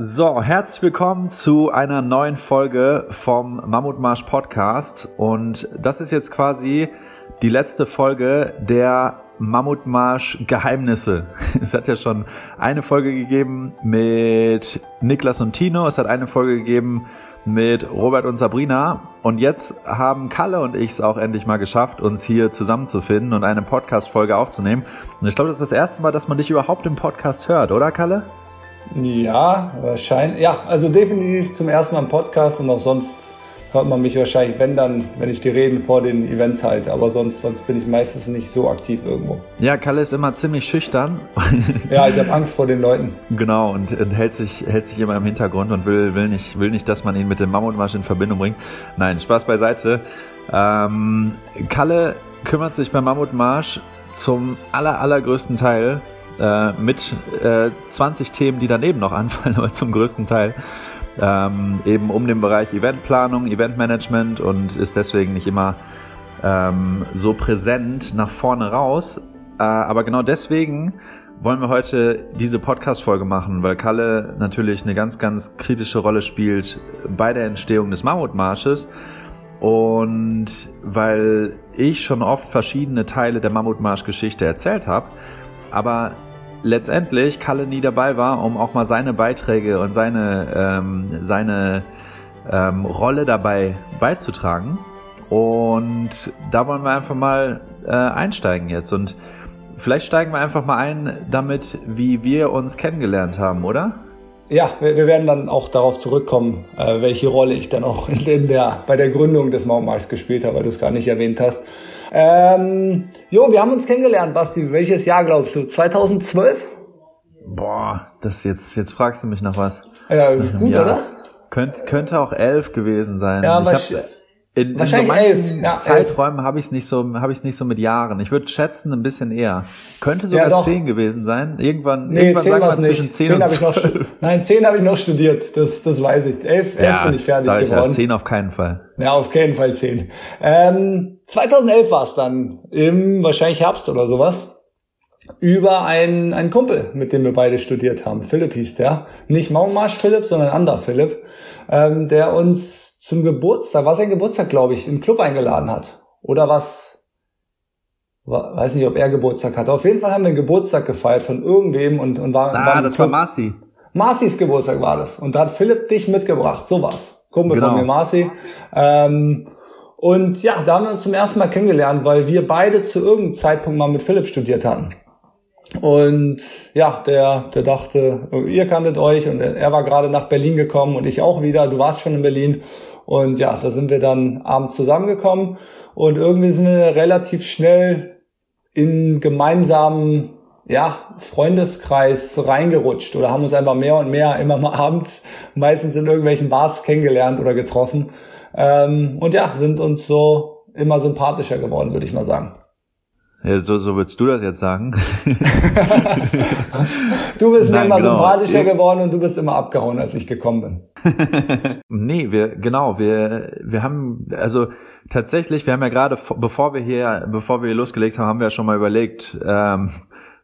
So, herzlich willkommen zu einer neuen Folge vom Mammutmarsch Podcast. Und das ist jetzt quasi die letzte Folge der Mammutmarsch Geheimnisse. Es hat ja schon eine Folge gegeben mit Niklas und Tino. Es hat eine Folge gegeben mit Robert und Sabrina. Und jetzt haben Kalle und ich es auch endlich mal geschafft, uns hier zusammenzufinden und eine Podcast-Folge aufzunehmen. Und ich glaube, das ist das erste Mal, dass man dich überhaupt im Podcast hört, oder Kalle? Ja, wahrscheinlich. Ja, also definitiv zum ersten Mal im Podcast und auch sonst hört man mich wahrscheinlich, wenn dann, wenn ich die Reden vor den Events halte. Aber sonst, sonst bin ich meistens nicht so aktiv irgendwo. Ja, Kalle ist immer ziemlich schüchtern. ja, ich habe Angst vor den Leuten. Genau, und, und, hält, sich, hält sich immer im Hintergrund und will, will, nicht, will nicht, dass man ihn mit dem Mammutmarsch in Verbindung bringt. Nein, Spaß beiseite. Ähm, Kalle kümmert sich beim Mammutmarsch zum aller, allergrößten Teil äh, mit äh, 20 Themen, die daneben noch anfallen, aber zum größten Teil ähm, eben um den Bereich Eventplanung, Eventmanagement und ist deswegen nicht immer ähm, so präsent nach vorne raus. Äh, aber genau deswegen wollen wir heute diese Podcast-Folge machen, weil Kalle natürlich eine ganz, ganz kritische Rolle spielt bei der Entstehung des Mammutmarsches und weil ich schon oft verschiedene Teile der Mammutmarsch-Geschichte erzählt habe, aber letztendlich Kalle nie dabei war, um auch mal seine Beiträge und seine, ähm, seine ähm, Rolle dabei beizutragen. Und da wollen wir einfach mal äh, einsteigen jetzt. Und vielleicht steigen wir einfach mal ein damit, wie wir uns kennengelernt haben, oder? Ja, wir, wir werden dann auch darauf zurückkommen, äh, welche Rolle ich dann auch in der, bei der Gründung des Mountmarks gespielt habe, weil du es gar nicht erwähnt hast. Ähm, jo, wir haben uns kennengelernt, Basti. Welches Jahr glaubst du? 2012? Boah, das jetzt, jetzt fragst du mich nach was. Ja, gut, Jahr. oder? Könnt, könnte auch elf gewesen sein. Ja, ich in, Wahrscheinlich in so elf. Ja, Zeiträumen habe ich es nicht so, habe ich nicht so mit Jahren. Ich würde schätzen ein bisschen eher. Könnte sogar ja, zehn gewesen sein. Irgendwann, nee, irgendwann zehn war es nicht. Zehn, zehn habe ich noch. Nein, zehn habe ich noch studiert. Das, das weiß ich. Elf, elf ja, bin ich fertig ich geworden. Ja, zehn auf keinen Fall. Ja, auf keinen Fall zehn. Ähm, 2011 war es dann im wahrscheinlich Herbst oder sowas über einen, einen Kumpel, mit dem wir beide studiert haben. Philipp hieß der. Nicht Maunmarsch Philipp, sondern ein anderer Philipp, ähm, der uns zum Geburtstag, war sein Geburtstag, glaube ich, im Club eingeladen hat. Oder was? Weiß nicht, ob er Geburtstag hatte. Auf jeden Fall haben wir einen Geburtstag gefeiert von irgendwem und, und war, ah, das Club. war Marci. Marcis Geburtstag war das. Und da hat Philipp dich mitgebracht. So was. Kumpel genau. von mir, Marci. Ähm, und ja, da haben wir uns zum ersten Mal kennengelernt, weil wir beide zu irgendeinem Zeitpunkt mal mit Philipp studiert hatten. Und ja, der, der dachte, ihr kanntet euch und er war gerade nach Berlin gekommen und ich auch wieder. Du warst schon in Berlin und ja, da sind wir dann abends zusammengekommen und irgendwie sind wir relativ schnell in gemeinsamen ja, Freundeskreis reingerutscht oder haben uns einfach mehr und mehr immer mal abends meistens in irgendwelchen Bars kennengelernt oder getroffen. Ähm, und ja, sind uns so immer sympathischer geworden, würde ich mal sagen. Ja, so, so würdest du das jetzt sagen. du bist Nein, mir immer genau. sympathischer geworden und du bist immer abgehauen, als ich gekommen bin. nee, wir, genau, wir, wir haben, also tatsächlich, wir haben ja gerade, bevor wir hier, bevor wir hier losgelegt haben, haben wir ja schon mal überlegt, ähm,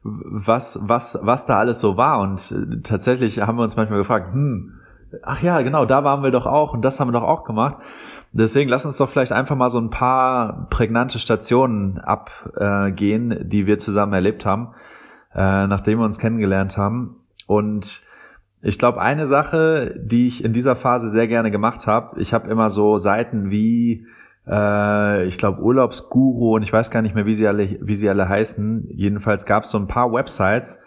was, was, was da alles so war. Und tatsächlich haben wir uns manchmal gefragt, hm, ach ja, genau, da waren wir doch auch und das haben wir doch auch gemacht. Deswegen lass uns doch vielleicht einfach mal so ein paar prägnante Stationen abgehen, die wir zusammen erlebt haben, äh, nachdem wir uns kennengelernt haben. Und ich glaube, eine Sache, die ich in dieser Phase sehr gerne gemacht habe, ich habe immer so Seiten wie, äh, ich glaube, Urlaubsguru und ich weiß gar nicht mehr, wie sie alle, wie sie alle heißen. Jedenfalls gab es so ein paar Websites,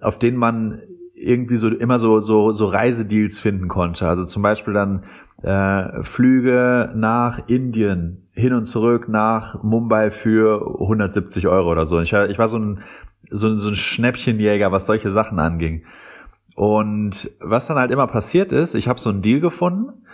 auf denen man irgendwie so immer so so so Reisedeals finden konnte. Also zum Beispiel dann äh, Flüge nach Indien hin und zurück nach Mumbai für 170 Euro oder so. Ich, ich war so ein, so, so ein Schnäppchenjäger, was solche Sachen anging. Und was dann halt immer passiert ist, ich habe so einen Deal gefunden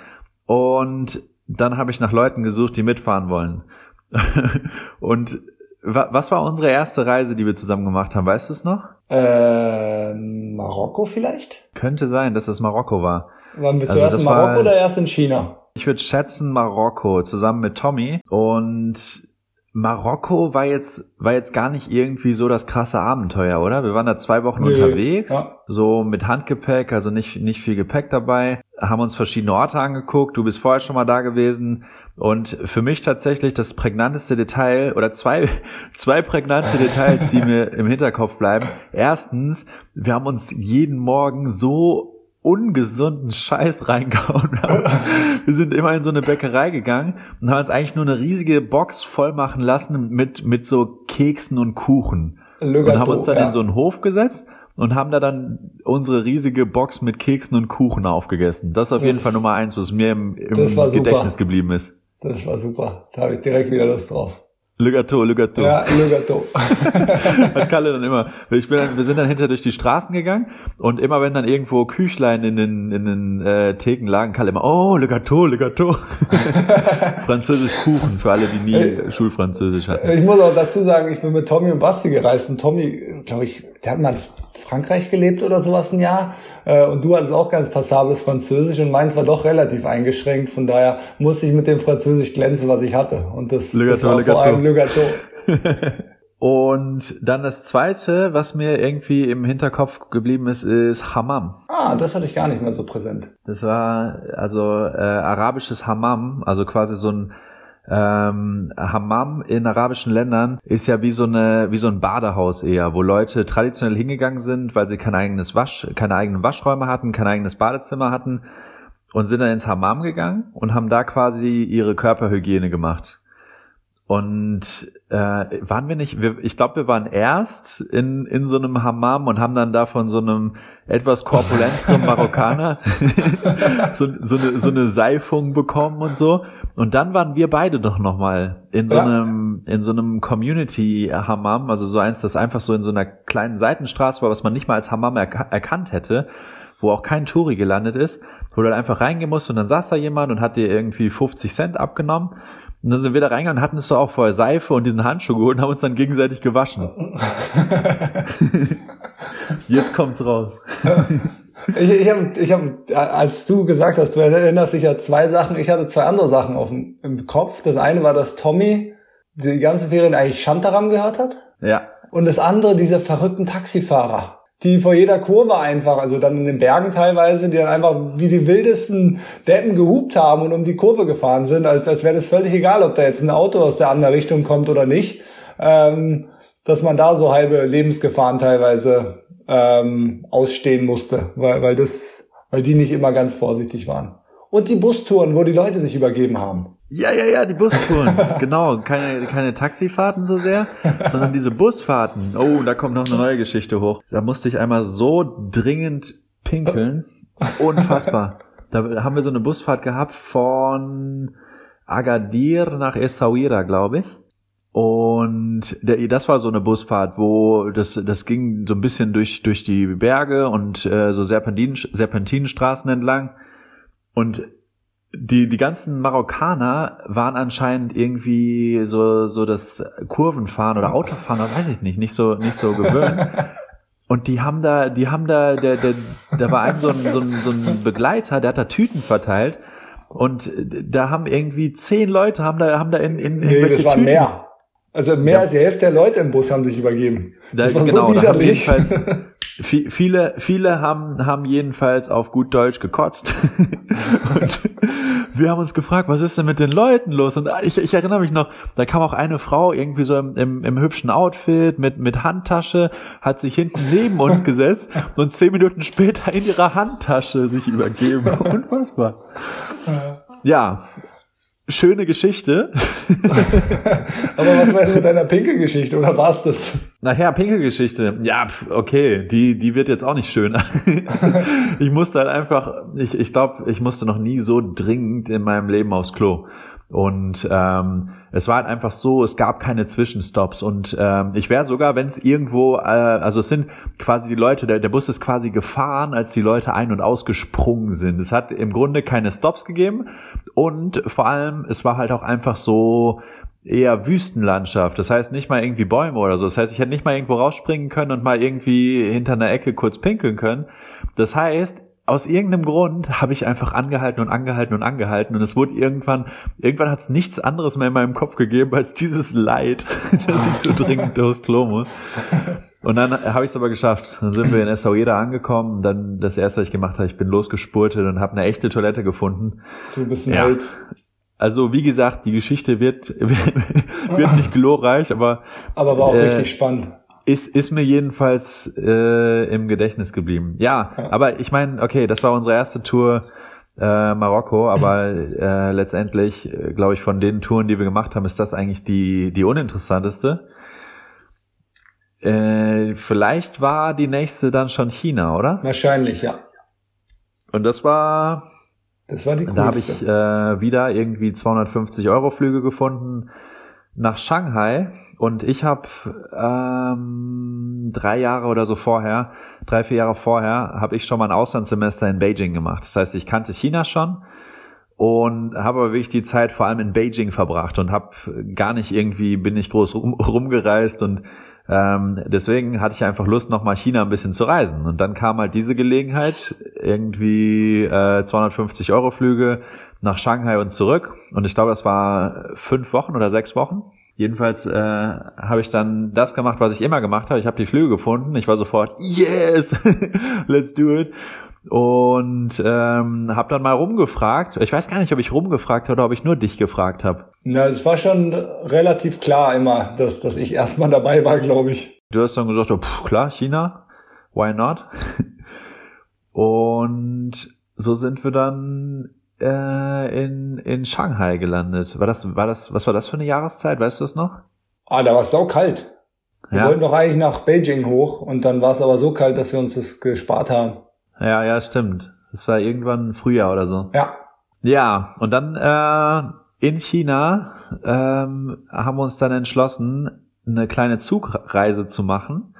und dann habe ich nach Leuten gesucht, die mitfahren wollen. und was war unsere erste Reise, die wir zusammen gemacht haben? Weißt du es noch? Äh, Marokko vielleicht? Könnte sein, dass es Marokko war. Waren wir also zuerst in Marokko war, oder erst in China? Ich würde schätzen Marokko zusammen mit Tommy und Marokko war jetzt, war jetzt gar nicht irgendwie so das krasse Abenteuer, oder? Wir waren da zwei Wochen nee, unterwegs, ja. so mit Handgepäck, also nicht, nicht viel Gepäck dabei, haben uns verschiedene Orte angeguckt. Du bist vorher schon mal da gewesen. Und für mich tatsächlich das prägnanteste Detail oder zwei, zwei prägnante Details, die mir im Hinterkopf bleiben. Erstens, wir haben uns jeden Morgen so ungesunden Scheiß reingehauen haben. Wir sind immer in so eine Bäckerei gegangen und haben uns eigentlich nur eine riesige Box voll machen lassen mit, mit so Keksen und Kuchen. Legato, und haben uns dann ja. in so einen Hof gesetzt und haben da dann unsere riesige Box mit Keksen und Kuchen aufgegessen. Das ist auf das, jeden Fall Nummer eins, was mir im, im Gedächtnis super. geblieben ist. Das war super. Da habe ich direkt wieder Lust drauf. Le Gâteau. Ja, Le Gâteau. Hat Kalle dann immer. Ich bin dann, wir sind dann hinter durch die Straßen gegangen und immer wenn dann irgendwo Küchlein in den, in den äh, Theken lagen, Kalle immer, oh, Le Gâteau. Französisch Kuchen für alle, die nie ich, Schulfranzösisch hatten. Ich muss auch dazu sagen, ich bin mit Tommy und Basti gereist und Tommy, glaube ich, der hat mal in Frankreich gelebt oder sowas ein Jahr äh, und du hattest auch ganz passables Französisch und meins war doch relativ eingeschränkt. Von daher musste ich mit dem Französisch glänzen, was ich hatte. Und das, Le das war vor allem Le Gâteau. Und dann das zweite, was mir irgendwie im Hinterkopf geblieben ist, ist Hammam. Ah, das hatte ich gar nicht mehr so präsent. Das war also äh, arabisches Hammam, also quasi so ein ähm, Hammam in arabischen Ländern ist ja wie so eine wie so ein Badehaus eher, wo Leute traditionell hingegangen sind, weil sie kein eigenes Wasch, keine eigenen Waschräume hatten, kein eigenes Badezimmer hatten und sind dann ins Hammam gegangen und haben da quasi ihre Körperhygiene gemacht. Und äh, waren wir nicht, wir, ich glaube, wir waren erst in, in so einem Hammam und haben dann da von so einem etwas korpulenteren Marokkaner so, so, eine, so eine Seifung bekommen und so. Und dann waren wir beide doch nochmal in so ja. einem, in so einem Community-Hammam, also so eins, das einfach so in so einer kleinen Seitenstraße war, was man nicht mal als Hammam erk erkannt hätte, wo auch kein Touri gelandet ist, wo du dann einfach reingehen musst und dann saß da jemand und hat dir irgendwie 50 Cent abgenommen. Und dann sind wir da reingegangen und hatten es so auch vorher Seife und diesen Handschuh geholt und haben uns dann gegenseitig gewaschen. Jetzt kommt's raus. Ich, ich habe, ich hab, als du gesagt hast, du erinnerst dich ja zwei Sachen, ich hatte zwei andere Sachen auf dem, im Kopf. Das eine war, dass Tommy die ganze Ferien eigentlich Shantaram gehört hat. Ja. Und das andere, diese verrückten Taxifahrer, die vor jeder Kurve einfach, also dann in den Bergen teilweise, die dann einfach wie die wildesten Deppen gehupt haben und um die Kurve gefahren sind, als, als wäre das völlig egal, ob da jetzt ein Auto aus der anderen Richtung kommt oder nicht. Ähm, dass man da so halbe Lebensgefahren teilweise ähm, ausstehen musste, weil, weil das, weil die nicht immer ganz vorsichtig waren. Und die Bustouren, wo die Leute sich übergeben haben. Ja, ja, ja, die Bustouren. genau, keine, keine Taxifahrten so sehr, sondern diese Busfahrten. Oh, da kommt noch eine neue Geschichte hoch. Da musste ich einmal so dringend pinkeln. Unfassbar. Da haben wir so eine Busfahrt gehabt von Agadir nach Essaouira, glaube ich. Und der, das war so eine Busfahrt, wo das, das ging so ein bisschen durch, durch die Berge und äh, so Serpentin, Serpentinenstraßen entlang. Und die, die ganzen Marokkaner waren anscheinend irgendwie so, so das Kurvenfahren oder Autofahren, weiß ich nicht, nicht so, nicht so gewöhnt. Und die haben da, die haben da, der, der, da war ein so ein, so ein, so ein Begleiter, der hat da Tüten verteilt. Und da haben irgendwie zehn Leute haben da, haben da in, in, in Nee, das waren Tüten. mehr. Also mehr ja. als die Hälfte der Leute im Bus haben sich übergeben. Das da, war genau, so widerlich. viele, viele haben, haben jedenfalls auf gut Deutsch gekotzt. und wir haben uns gefragt, was ist denn mit den Leuten los? Und ich, ich erinnere mich noch, da kam auch eine Frau irgendwie so im, im, im hübschen Outfit mit, mit Handtasche, hat sich hinten neben uns gesetzt und zehn Minuten später in ihrer Handtasche sich übergeben. Unfassbar. Ja, schöne Geschichte. Aber was war denn mit deiner Pinkelgeschichte oder war's das? Nachher Pinkelgeschichte. Ja, okay, die die wird jetzt auch nicht schöner. ich musste halt einfach, ich ich glaube, ich musste noch nie so dringend in meinem Leben aufs Klo. Und ähm, es war halt einfach so, es gab keine Zwischenstops. Und ähm, ich wäre sogar, wenn es irgendwo, äh, also es sind quasi die Leute, der, der Bus ist quasi gefahren, als die Leute ein- und ausgesprungen sind. Es hat im Grunde keine Stops gegeben. Und vor allem, es war halt auch einfach so, eher Wüstenlandschaft. Das heißt nicht mal irgendwie Bäume oder so. Das heißt, ich hätte nicht mal irgendwo rausspringen können und mal irgendwie hinter einer Ecke kurz pinkeln können. Das heißt, aus irgendeinem Grund habe ich einfach angehalten und angehalten und angehalten und es wurde irgendwann, irgendwann hat es nichts anderes mehr in meinem Kopf gegeben als dieses Leid, dass ich so dringend durchs Klo muss. Und dann habe ich es aber geschafft. Dann sind wir in Essaouira angekommen. Dann das erste, was ich gemacht habe, ich bin losgespurtet und habe eine echte Toilette gefunden. Du bist ein ja. Held. Also wie gesagt, die Geschichte wird, wird nicht glorreich, aber aber war auch äh, richtig spannend. Ist, ist mir jedenfalls äh, im Gedächtnis geblieben. Ja, ja. aber ich meine, okay, das war unsere erste Tour äh, Marokko, aber äh, letztendlich, äh, glaube ich, von den Touren, die wir gemacht haben, ist das eigentlich die, die uninteressanteste. Äh, vielleicht war die nächste dann schon China, oder? Wahrscheinlich, ja. Und das war. Das war die coolste. Da habe ich äh, wieder irgendwie 250 Euro Flüge gefunden nach Shanghai und ich habe ähm, drei Jahre oder so vorher, drei, vier Jahre vorher, habe ich schon mal ein Auslandssemester in Beijing gemacht. Das heißt, ich kannte China schon und habe aber wirklich die Zeit vor allem in Beijing verbracht und habe gar nicht irgendwie, bin nicht groß rum, rumgereist und ähm, deswegen hatte ich einfach Lust, nochmal China ein bisschen zu reisen. Und dann kam halt diese Gelegenheit, irgendwie äh, 250 Euro Flüge nach Shanghai und zurück. Und ich glaube, das war fünf Wochen oder sechs Wochen. Jedenfalls äh, habe ich dann das gemacht, was ich immer gemacht habe. Ich habe die Flüge gefunden. Ich war sofort, yes, let's do it. Und ähm, habe dann mal rumgefragt. Ich weiß gar nicht, ob ich rumgefragt habe oder ob ich nur dich gefragt habe. Na, es war schon relativ klar immer, dass, dass ich erstmal dabei war, glaube ich. Du hast dann gesagt, oh, pff, klar, China, why not? Und so sind wir dann äh, in, in Shanghai gelandet. War das, war das, was war das für eine Jahreszeit? Weißt du das noch? Ah, da war es sau kalt. Wir ja. wollten doch eigentlich nach Beijing hoch und dann war es aber so kalt, dass wir uns das gespart haben. Ja, ja, stimmt. Das war irgendwann Frühjahr oder so. Ja. Ja, und dann äh, in China ähm, haben wir uns dann entschlossen, eine kleine Zugreise zu machen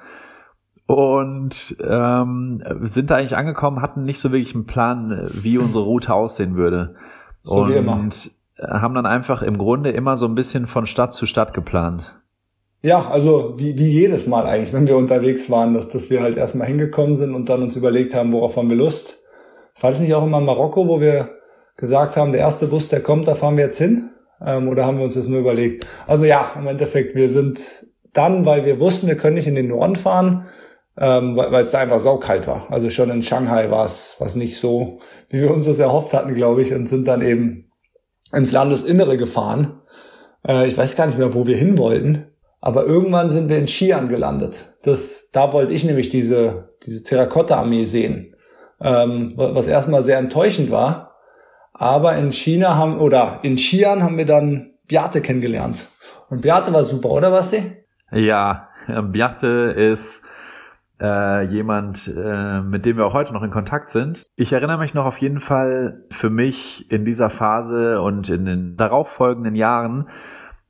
und ähm, sind da eigentlich angekommen, hatten nicht so wirklich einen Plan, wie unsere Route aussehen würde. So und wie immer. haben dann einfach im Grunde immer so ein bisschen von Stadt zu Stadt geplant. Ja, also wie, wie jedes Mal eigentlich, wenn wir unterwegs waren, dass, dass wir halt erstmal hingekommen sind und dann uns überlegt haben, worauf haben wir Lust. War das nicht auch immer in Marokko, wo wir gesagt haben, der erste Bus, der kommt, da fahren wir jetzt hin? Ähm, oder haben wir uns das nur überlegt? Also ja, im Endeffekt, wir sind dann, weil wir wussten, wir können nicht in den Norden fahren, ähm, weil es da einfach saukalt war. Also schon in Shanghai war es was nicht so, wie wir uns das erhofft hatten, glaube ich, und sind dann eben ins Landesinnere gefahren. Äh, ich weiß gar nicht mehr, wo wir hin wollten, aber irgendwann sind wir in Xi'an gelandet. Das, da wollte ich nämlich diese, diese Terrakotta-Armee sehen, ähm, was erstmal sehr enttäuschend war. Aber in China haben, oder in Xi'an haben wir dann Beate kennengelernt. Und Beate war super, oder was sie? Ja, Beate ist äh, jemand, äh, mit dem wir auch heute noch in Kontakt sind. Ich erinnere mich noch auf jeden Fall für mich in dieser Phase und in den darauffolgenden Jahren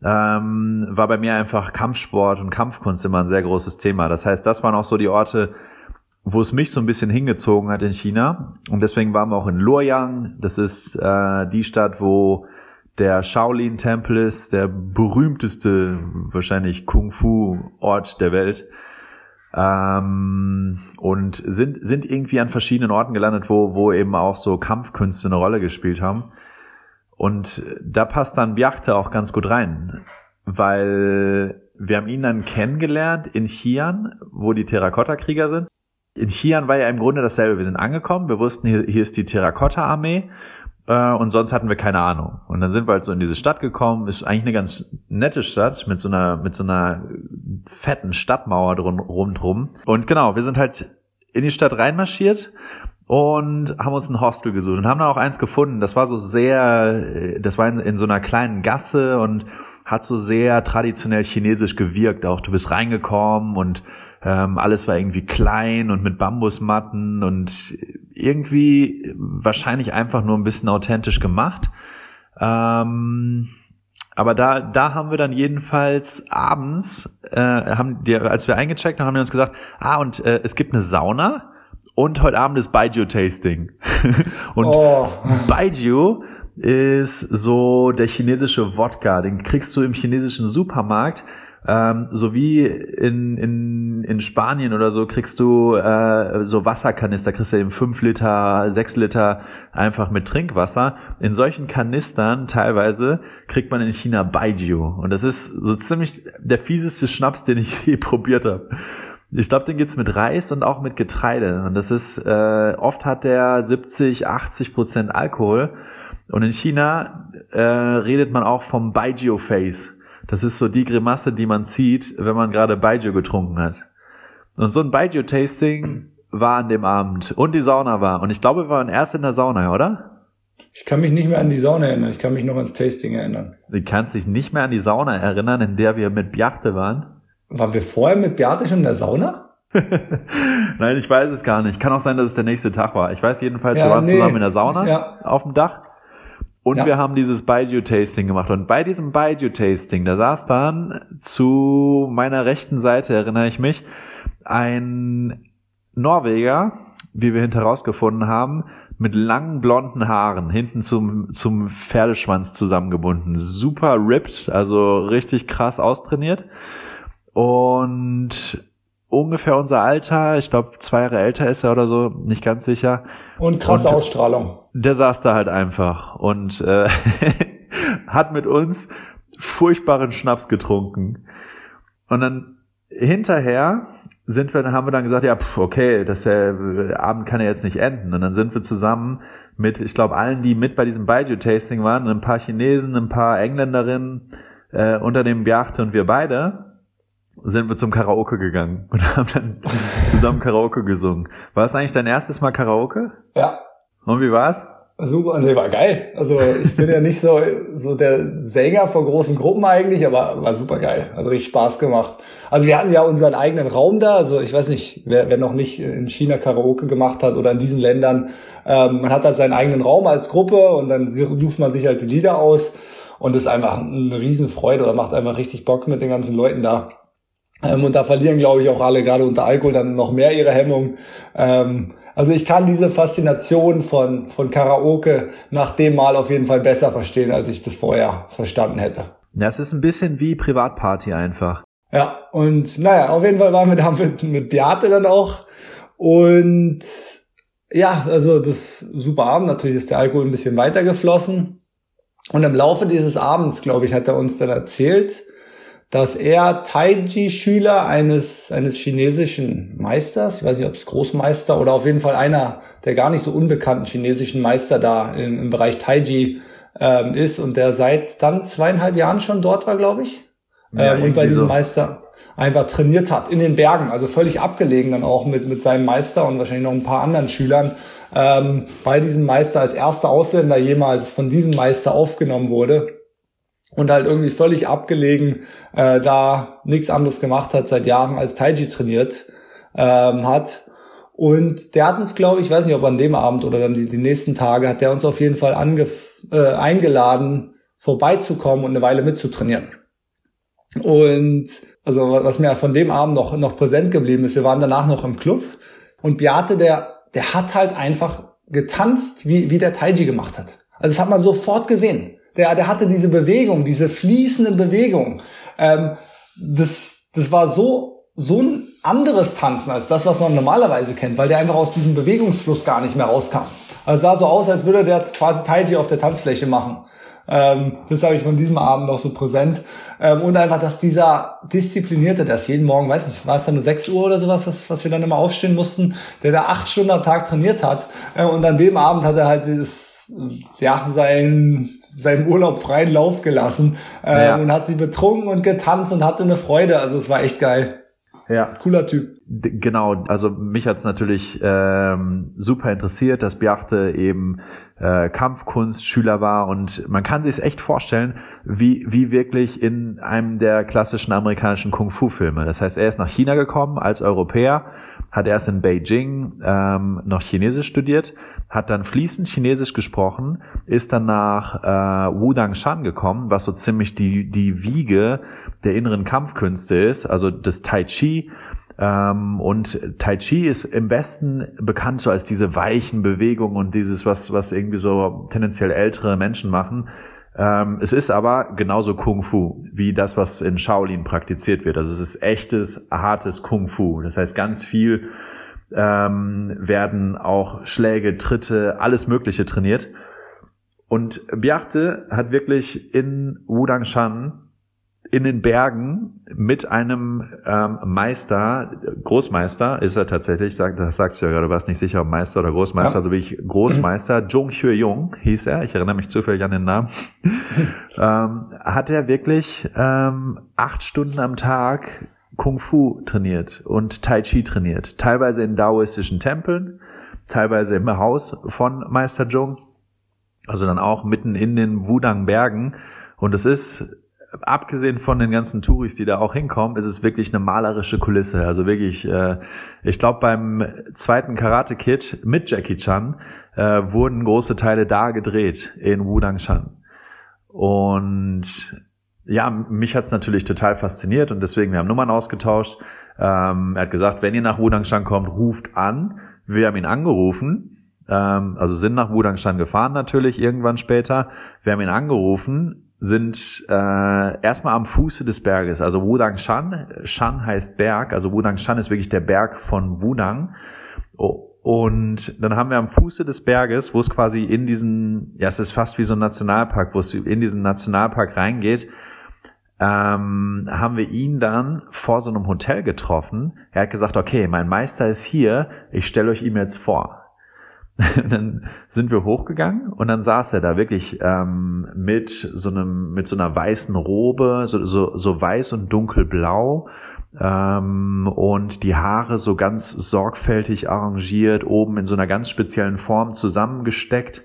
ähm, war bei mir einfach Kampfsport und Kampfkunst immer ein sehr großes Thema. Das heißt, das waren auch so die Orte, wo es mich so ein bisschen hingezogen hat in China. Und deswegen waren wir auch in Luoyang. Das ist äh, die Stadt, wo der Shaolin-Tempel ist, der berühmteste wahrscheinlich Kung-Fu-Ort der Welt ähm, und sind, sind irgendwie an verschiedenen Orten gelandet, wo, wo eben auch so Kampfkünste eine Rolle gespielt haben. Und da passt dann Bjachte auch ganz gut rein, weil wir haben ihn dann kennengelernt in Chian, wo die Terrakotta-Krieger sind. In Chian war ja im Grunde dasselbe. Wir sind angekommen, wir wussten, hier, hier ist die Terrakotta-Armee äh, und sonst hatten wir keine Ahnung. Und dann sind wir halt so in diese Stadt gekommen. Ist eigentlich eine ganz nette Stadt mit so einer mit so einer fetten Stadtmauer drum, rundrum. Und genau, wir sind halt in die Stadt reinmarschiert und haben uns ein Hostel gesucht und haben da auch eins gefunden. Das war so sehr, das war in, in so einer kleinen Gasse und hat so sehr traditionell chinesisch gewirkt. Auch du bist reingekommen und ähm, alles war irgendwie klein und mit Bambusmatten und irgendwie wahrscheinlich einfach nur ein bisschen authentisch gemacht. Ähm, aber da, da haben wir dann jedenfalls abends, äh, haben die, als wir eingecheckt haben, haben wir uns gesagt, ah, und äh, es gibt eine Sauna und heute Abend ist Baijiu-Tasting. und oh. Baijiu ist so der chinesische Wodka, den kriegst du im chinesischen Supermarkt Ähm, so wie in, in, in Spanien oder so kriegst du äh, so Wasserkanister, kriegst du eben fünf Liter, sechs Liter einfach mit Trinkwasser. In solchen Kanistern teilweise kriegt man in China Baijiu. Und das ist so ziemlich der fieseste Schnaps, den ich je probiert habe. Ich glaube, den gibt's mit Reis und auch mit Getreide. Und das ist, äh, oft hat der 70, 80 Prozent Alkohol. Und in China äh, redet man auch vom Baijiu Face. Das ist so die Grimasse, die man zieht, wenn man gerade Baijiu getrunken hat. Und so ein Baijiu-Tasting war an dem Abend. Und die Sauna war. Und ich glaube, wir waren erst in der Sauna, oder? Ich kann mich nicht mehr an die Sauna erinnern. Ich kann mich noch ans Tasting erinnern. Du kannst dich nicht mehr an die Sauna erinnern, in der wir mit Bjachte waren? Waren wir vorher mit Bjarte schon in der Sauna? Nein, ich weiß es gar nicht. Kann auch sein, dass es der nächste Tag war. Ich weiß jedenfalls, ja, wir waren nee. zusammen in der Sauna ja. auf dem Dach. Und ja. wir haben dieses Baijiu-Tasting gemacht. Und bei diesem Baijiu-Tasting, da saß dann zu meiner rechten Seite, erinnere ich mich, ein Norweger, wie wir hinterher rausgefunden haben, mit langen blonden Haaren, hinten zum, zum Pferdeschwanz zusammengebunden. Super ripped, also richtig krass austrainiert. Und ungefähr unser Alter, ich glaube zwei Jahre älter ist er oder so, nicht ganz sicher. Und krasse und Ausstrahlung. Der saß da halt einfach und äh, hat mit uns furchtbaren Schnaps getrunken. Und dann hinterher sind wir, haben wir dann gesagt, ja, pff, okay, das der Abend kann ja jetzt nicht enden. Und dann sind wir zusammen mit, ich glaube, allen, die mit bei diesem Baijiu-Tasting waren, ein paar Chinesen, ein paar Engländerinnen, äh, unter dem Bjachte und wir beide, sind wir zum Karaoke gegangen und haben dann zusammen Karaoke gesungen. War es eigentlich dein erstes Mal Karaoke? Ja. Und wie war's? Super, nee, war geil. Also ich bin ja nicht so, so der Sänger von großen Gruppen eigentlich, aber war super geil. Hat richtig Spaß gemacht. Also wir hatten ja unseren eigenen Raum da. Also ich weiß nicht, wer, wer noch nicht in China Karaoke gemacht hat oder in diesen Ländern. Ähm, man hat halt seinen eigenen Raum als Gruppe und dann sucht man sich halt die Lieder aus. Und ist einfach eine Riesenfreude oder macht einfach richtig Bock mit den ganzen Leuten da. Ähm, und da verlieren, glaube ich, auch alle gerade unter Alkohol dann noch mehr ihre Hemmung. Ähm, also ich kann diese Faszination von, von Karaoke nach dem Mal auf jeden Fall besser verstehen, als ich das vorher verstanden hätte. Ja, es ist ein bisschen wie Privatparty einfach. Ja, und naja, auf jeden Fall waren wir da mit, mit Beate dann auch. Und ja, also das super Abend. Natürlich ist der Alkohol ein bisschen weiter geflossen. Und im Laufe dieses Abends, glaube ich, hat er uns dann erzählt, dass er Taiji-Schüler eines, eines chinesischen Meisters, ich weiß nicht, ob es Großmeister oder auf jeden Fall einer der gar nicht so unbekannten chinesischen Meister da im, im Bereich Taiji ähm, ist und der seit dann zweieinhalb Jahren schon dort war, glaube ich. Ja, ähm, und bei diesem so. Meister einfach trainiert hat in den Bergen, also völlig abgelegen dann auch mit, mit seinem Meister und wahrscheinlich noch ein paar anderen Schülern. Ähm, bei diesem Meister als erster Ausländer jemals von diesem Meister aufgenommen wurde und halt irgendwie völlig abgelegen äh, da nichts anderes gemacht hat seit Jahren als Taiji trainiert ähm, hat. Und der hat uns, glaube ich, weiß nicht, ob an dem Abend oder dann die, die nächsten Tage, hat der uns auf jeden Fall angef äh, eingeladen, vorbeizukommen und eine Weile mitzutrainieren. Und also was mir von dem Abend noch, noch präsent geblieben ist, wir waren danach noch im Club und Beate, der, der hat halt einfach getanzt, wie, wie der Taiji gemacht hat. Also das hat man sofort gesehen. Der, der hatte diese Bewegung, diese fließende Bewegung. Ähm, das, das war so, so ein anderes Tanzen als das, was man normalerweise kennt, weil der einfach aus diesem Bewegungsfluss gar nicht mehr rauskam. Also sah so aus, als würde der quasi Taiji auf der Tanzfläche machen. Ähm, das habe ich von diesem Abend noch so präsent. Ähm, und einfach, dass dieser Disziplinierte, das jeden Morgen, weiß nicht, war es dann nur 6 Uhr oder sowas, was, was wir dann immer aufstehen mussten, der da acht Stunden am Tag trainiert hat. Äh, und an dem Abend hat er halt dieses, ja, sein seinem Urlaub freien Lauf gelassen äh, ja. und hat sich betrunken und getanzt und hatte eine Freude. Also es war echt geil. Ja. Cooler Typ. D genau, also mich hat's natürlich ähm, super interessiert, dass Beachte eben äh, Kampfkunstschüler war und man kann sich echt vorstellen, wie, wie wirklich in einem der klassischen amerikanischen Kung-Fu-Filme. Das heißt, er ist nach China gekommen als Europäer, hat erst in Beijing ähm, noch Chinesisch studiert, hat dann fließend Chinesisch gesprochen, ist dann nach äh, Wudang Shan gekommen, was so ziemlich die, die Wiege der inneren Kampfkünste ist, also das Tai Chi. Ähm, und Tai Chi ist im Westen bekannt so als diese weichen Bewegungen und dieses, was, was irgendwie so tendenziell ältere Menschen machen. Ähm, es ist aber genauso Kung Fu, wie das, was in Shaolin praktiziert wird. Also es ist echtes, hartes Kung Fu. Das heißt, ganz viel ähm, werden auch Schläge, Tritte, alles Mögliche trainiert. Und Byachte hat wirklich in Wudangshan in den Bergen mit einem ähm, Meister, Großmeister ist er tatsächlich, sag, das sagst du ja gerade, du warst nicht sicher, ob Meister oder Großmeister, ja. also wie ich Großmeister, Zhong Hue Jung hieß er, ich erinnere mich zufällig an den Namen, ähm, hat er wirklich ähm, acht Stunden am Tag Kung Fu trainiert und Tai Chi trainiert, teilweise in daoistischen Tempeln, teilweise im Haus von Meister Zhong, also dann auch mitten in den Wudang Bergen. Und es ist abgesehen von den ganzen Touris, die da auch hinkommen, ist es wirklich eine malerische Kulisse. Also wirklich, äh, ich glaube beim zweiten Karate Kid mit Jackie Chan äh, wurden große Teile da gedreht in Wudangshan. Und ja, mich hat's natürlich total fasziniert und deswegen, wir haben Nummern ausgetauscht. Ähm, er hat gesagt, wenn ihr nach Wudangshan kommt, ruft an. Wir haben ihn angerufen, ähm, also sind nach Wudangshan gefahren natürlich irgendwann später. Wir haben ihn angerufen sind äh, erstmal am Fuße des Berges, also Wudang Shan. Shan heißt Berg, also Wudang Shan ist wirklich der Berg von Wudang. Und dann haben wir am Fuße des Berges, wo es quasi in diesen, ja, es ist fast wie so ein Nationalpark, wo es in diesen Nationalpark reingeht, ähm, haben wir ihn dann vor so einem Hotel getroffen. Er hat gesagt, okay, mein Meister ist hier, ich stelle euch ihm jetzt vor. dann sind wir hochgegangen und dann saß er da wirklich ähm, mit so einem mit so einer weißen Robe, so, so, so weiß und dunkelblau ähm, und die Haare so ganz sorgfältig arrangiert, oben in so einer ganz speziellen Form zusammengesteckt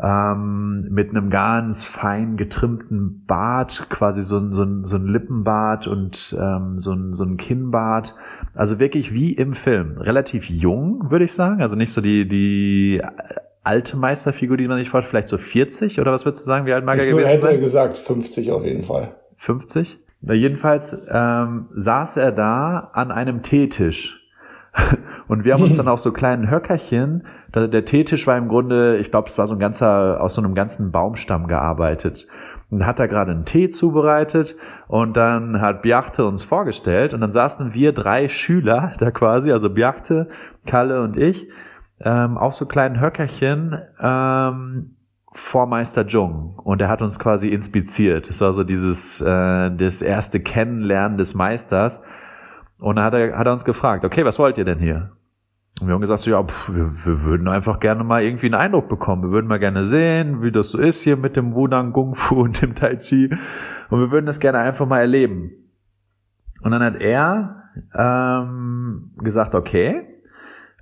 ähm, mit einem ganz fein getrimmten Bart, quasi so ein, so ein, so ein Lippenbart und ähm, so, ein, so ein Kinnbart. Also wirklich wie im Film. Relativ jung, würde ich sagen. Also nicht so die, die alte Meisterfigur, die man sich vorstellt. Vielleicht so 40 oder was würdest du sagen, wie alt mag er gewesen hätte sein? gesagt 50 auf jeden Fall. 50? Na, jedenfalls ähm, saß er da an einem Teetisch. Und wir haben uns dann auf so kleinen Höckerchen der Teetisch war im Grunde, ich glaube, es war so ein ganzer, aus so einem ganzen Baumstamm gearbeitet. Und hat er gerade einen Tee zubereitet und dann hat Bjachte uns vorgestellt und dann saßen wir drei Schüler da quasi, also Bjachte, Kalle und ich, ähm, auf so kleinen Höckerchen ähm, vor Meister Jung und er hat uns quasi inspiziert. Es war so dieses äh, das erste Kennenlernen des Meisters und dann hat er, hat er uns gefragt, okay, was wollt ihr denn hier? Und wir haben gesagt, so, ja, pff, wir, wir, würden einfach gerne mal irgendwie einen Eindruck bekommen. Wir würden mal gerne sehen, wie das so ist hier mit dem Wudang Kung Fu und dem Tai Chi. Und wir würden das gerne einfach mal erleben. Und dann hat er ähm, gesagt, okay,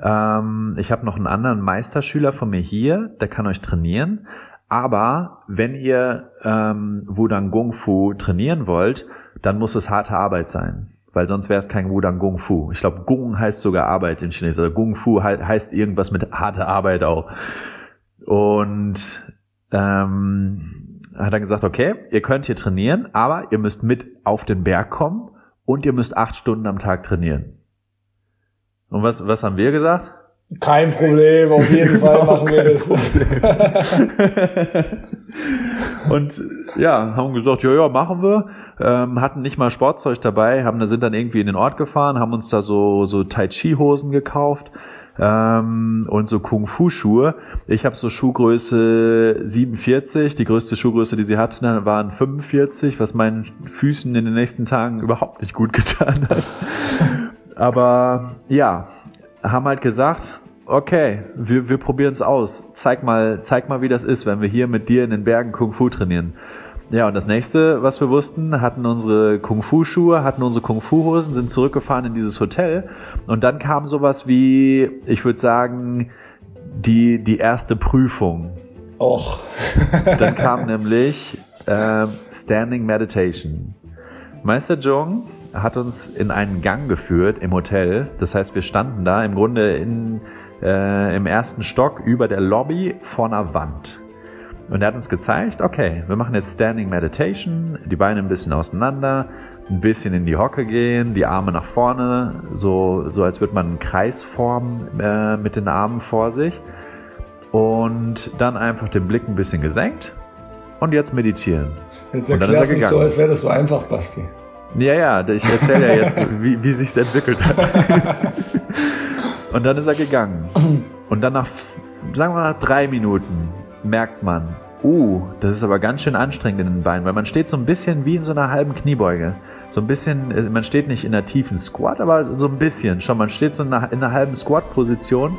ähm, ich habe noch einen anderen Meisterschüler von mir hier, der kann euch trainieren. Aber wenn ihr ähm, Wudang Kung Fu trainieren wollt, dann muss es harte Arbeit sein weil sonst wäre es kein Wudang Gung Fu. Ich glaube, Gung heißt sogar Arbeit in Chinesisch. Also Gung Fu heißt irgendwas mit harter Arbeit auch. Und ähm, hat dann gesagt, okay, ihr könnt hier trainieren, aber ihr müsst mit auf den Berg kommen und ihr müsst acht Stunden am Tag trainieren. Und was, was haben wir gesagt? Kein Problem, auf jeden Fall machen wir das. und ja, haben gesagt, ja, ja, machen wir ähm, hatten nicht mal Sportzeug dabei, haben, sind dann irgendwie in den Ort gefahren, haben uns da so, so Tai Chi-Hosen gekauft ähm, und so Kung-Fu-Schuhe. Ich habe so Schuhgröße 47, die größte Schuhgröße, die sie hatten, waren 45, was meinen Füßen in den nächsten Tagen überhaupt nicht gut getan hat. Aber ja, haben halt gesagt, okay, wir, wir probieren es aus. Zeig mal, zeig mal, wie das ist, wenn wir hier mit dir in den Bergen Kung Fu trainieren. Ja, und das nächste, was wir wussten, hatten unsere Kung-Fu-Schuhe, hatten unsere Kung-Fu-Hosen, sind zurückgefahren in dieses Hotel. Und dann kam sowas wie, ich würde sagen, die, die erste Prüfung. Och. dann kam nämlich äh, Standing Meditation. Meister Jung hat uns in einen Gang geführt im Hotel. Das heißt, wir standen da im Grunde in, äh, im ersten Stock über der Lobby vor einer Wand. Und er hat uns gezeigt, okay, wir machen jetzt Standing Meditation, die Beine ein bisschen auseinander, ein bisschen in die Hocke gehen, die Arme nach vorne, so, so als würde man einen Kreis formen äh, mit den Armen vor sich. Und dann einfach den Blick ein bisschen gesenkt und jetzt meditieren. Jetzt erklärst du so, als wäre das so einfach, Basti. Ja, ja, ich erzähle ja jetzt, wie, wie sich entwickelt hat. und dann ist er gegangen. Und dann nach, sagen wir mal, nach drei Minuten merkt man, uh, das ist aber ganz schön anstrengend in den Beinen, weil man steht so ein bisschen wie in so einer halben Kniebeuge. So ein bisschen, äh, man steht nicht in einer tiefen Squat, aber so ein bisschen schon. Man steht so in einer, in einer halben Squat-Position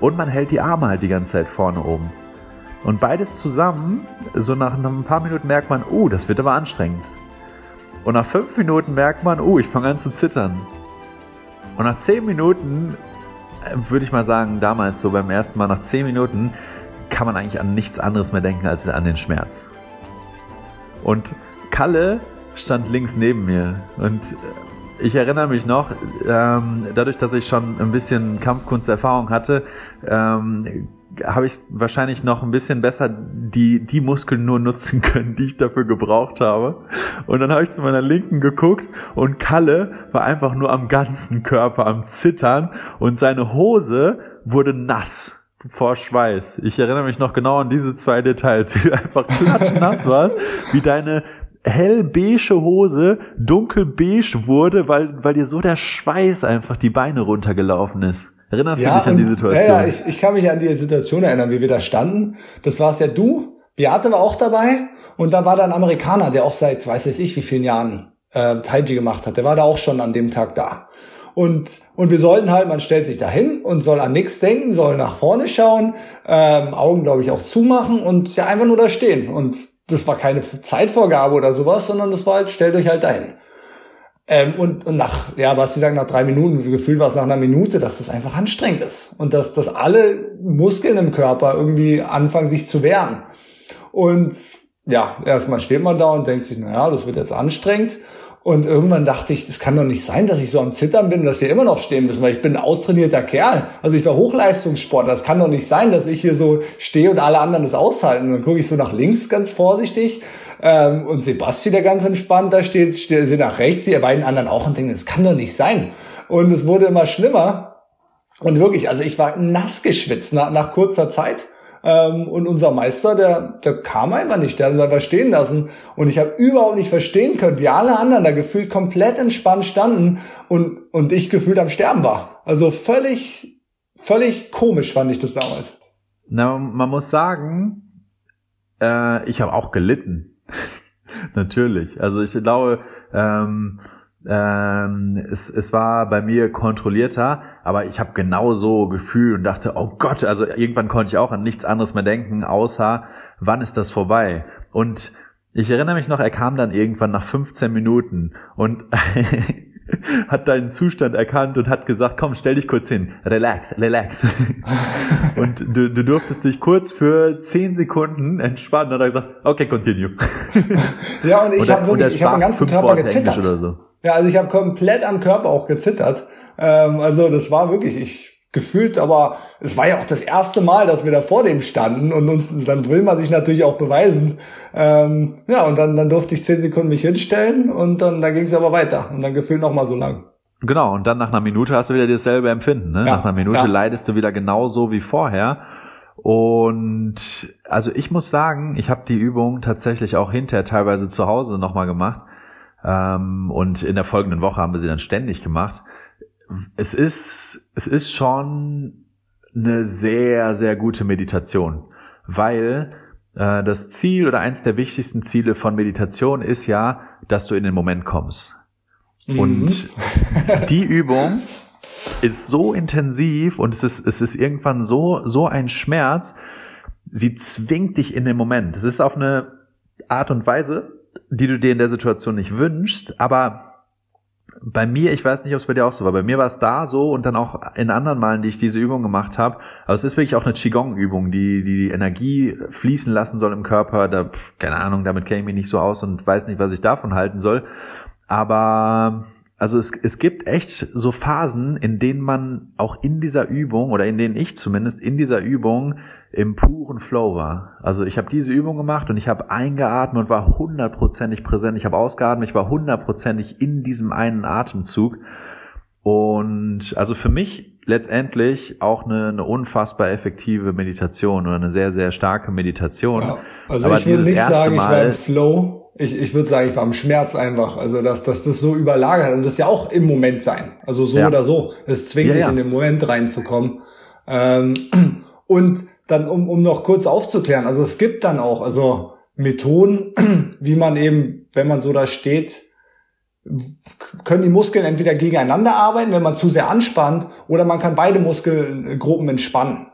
und man hält die Arme halt die ganze Zeit vorne oben. Und beides zusammen, so nach, ein paar Minuten merkt man, uh, das wird aber anstrengend. Und nach fünf Minuten merkt man, uh, ich fange an zu zittern. Und nach zehn Minuten, äh, würde ich mal sagen, damals so beim ersten Mal, nach zehn Minuten kann man eigentlich an nichts anderes mehr denken als an den Schmerz. Und Kalle stand links neben mir und äh, ich erinnere mich noch, ähm, dadurch, dass ich schon ein bisschen Kampfkunsterfahrung hatte, ähm, habe ich wahrscheinlich noch ein bisschen besser die, die Muskeln nur nutzen können, die ich dafür gebraucht habe. Und dann habe ich zu meiner Linken geguckt und Kalle war einfach nur am ganzen Körper am Zittern und seine Hose wurde nass vor Schweiß. Ich erinnere mich noch genau an diese zwei Details, wie du einfach klatschnass warst, wie deine hellbeige Hose dunkelbeige wurde, weil, weil dir so der Schweiß einfach die Beine runtergelaufen ist. Erinnerst ja, du dich an die Situation? Ja, ja, ich, ich kann mich an die Situation erinnern, wie wir da standen. Das war's ja du. Beate war auch dabei und da war da ein Amerikaner, der auch seit, weiß ich, wie vielen Jahren äh, Taiji gemacht hat. Der war da auch schon an dem Tag da. Und, und wir sollten halt, man stellt sich da hin und soll an nichts denken, soll nach vorne schauen, ähm, Augen, glaube ich, auch zumachen und ja einfach nur da stehen. Und das war keine Zeitvorgabe oder sowas, sondern das war halt, stellt euch halt dahin. Ähm, und, und nach, ja, was Sie sagen, nach drei Minuten, gefühlt war es nach einer Minute, dass das einfach anstrengend ist. Und dass, dass alle Muskeln im Körper irgendwie anfangen, sich zu wehren. Und ja, erstmal steht man da und denkt sich, naja, das wird jetzt anstrengend. Und irgendwann dachte ich, das kann doch nicht sein, dass ich so am Zittern bin, dass wir immer noch stehen müssen, weil ich bin ein austrainierter Kerl. Also ich war Hochleistungssportler. Das kann doch nicht sein, dass ich hier so stehe und alle anderen das aushalten. Und dann gucke ich so nach links ganz vorsichtig ähm, und Sebastian, der ganz entspannt da steht, steht nach rechts, die beiden anderen auch und denken, das kann doch nicht sein. Und es wurde immer schlimmer. Und wirklich, also ich war nass geschwitzt nach, nach kurzer Zeit. Ähm, und unser Meister, der, der kam einfach nicht, der hat uns einfach stehen lassen. Und ich habe überhaupt nicht verstehen können, wie alle anderen da gefühlt komplett entspannt standen und, und ich gefühlt am Sterben war. Also völlig, völlig komisch fand ich das damals. Na, man muss sagen, äh, ich habe auch gelitten. Natürlich. Also ich glaube, ähm, ähm, es, es war bei mir kontrollierter, aber ich habe genauso gefühlt und dachte, oh Gott, also irgendwann konnte ich auch an nichts anderes mehr denken, außer wann ist das vorbei? Und ich erinnere mich noch, er kam dann irgendwann nach 15 Minuten und hat deinen Zustand erkannt und hat gesagt, komm, stell dich kurz hin, relax, relax. und du, du durftest dich kurz für 10 Sekunden entspannen. Und hat er gesagt, okay, continue. ja, und ich habe wirklich, ich habe den ganzen Körper gezittert. So. Ja, also ich habe komplett am Körper auch gezittert. Ähm, also das war wirklich, ich gefühlt, aber es war ja auch das erste Mal, dass wir da vor dem standen und uns, dann will man sich natürlich auch beweisen. Ähm, ja, und dann, dann durfte ich zehn Sekunden mich hinstellen und dann, dann ging es aber weiter und dann gefühlt noch mal so lang. Genau, und dann nach einer Minute hast du wieder dasselbe Empfinden. Ne? Ja, nach einer Minute ja. leidest du wieder genauso wie vorher. Und also ich muss sagen, ich habe die Übung tatsächlich auch hinterher teilweise zu Hause nochmal gemacht. Ähm, und in der folgenden Woche haben wir sie dann ständig gemacht es ist, es ist schon eine sehr, sehr gute Meditation, weil äh, das Ziel oder eins der wichtigsten Ziele von Meditation ist ja, dass du in den Moment kommst. Mhm. Und die Übung ist so intensiv und es ist, es ist irgendwann so, so ein Schmerz, sie zwingt dich in den Moment. Es ist auf eine Art und Weise, die du dir in der Situation nicht wünschst, aber bei mir, ich weiß nicht, ob es bei dir auch so war, bei mir war es da so und dann auch in anderen Malen, die ich diese Übung gemacht habe. Aber es ist wirklich auch eine Qigong-Übung, die, die die Energie fließen lassen soll im Körper. Da, keine Ahnung, damit kenne ich mich nicht so aus und weiß nicht, was ich davon halten soll. Aber also es, es gibt echt so Phasen, in denen man auch in dieser Übung oder in denen ich zumindest in dieser Übung im puren Flow war. Also ich habe diese Übung gemacht und ich habe eingeatmet und war hundertprozentig präsent. Ich habe ausgeatmet, ich war hundertprozentig in diesem einen Atemzug. Und also für mich letztendlich auch eine, eine unfassbar effektive Meditation oder eine sehr, sehr starke Meditation. Ja, also Aber ich will nicht sagen, Mal, ich war im Flow. Ich, ich würde sagen, ich war im Schmerz einfach. Also dass, dass das so überlagert und das ja auch im Moment sein. Also so ja. oder so. Es zwingt ja, dich in den Moment reinzukommen. Ähm, und dann, um, um noch kurz aufzuklären, also es gibt dann auch also Methoden, wie man eben, wenn man so da steht, können die Muskeln entweder gegeneinander arbeiten, wenn man zu sehr anspannt, oder man kann beide Muskelgruppen entspannen.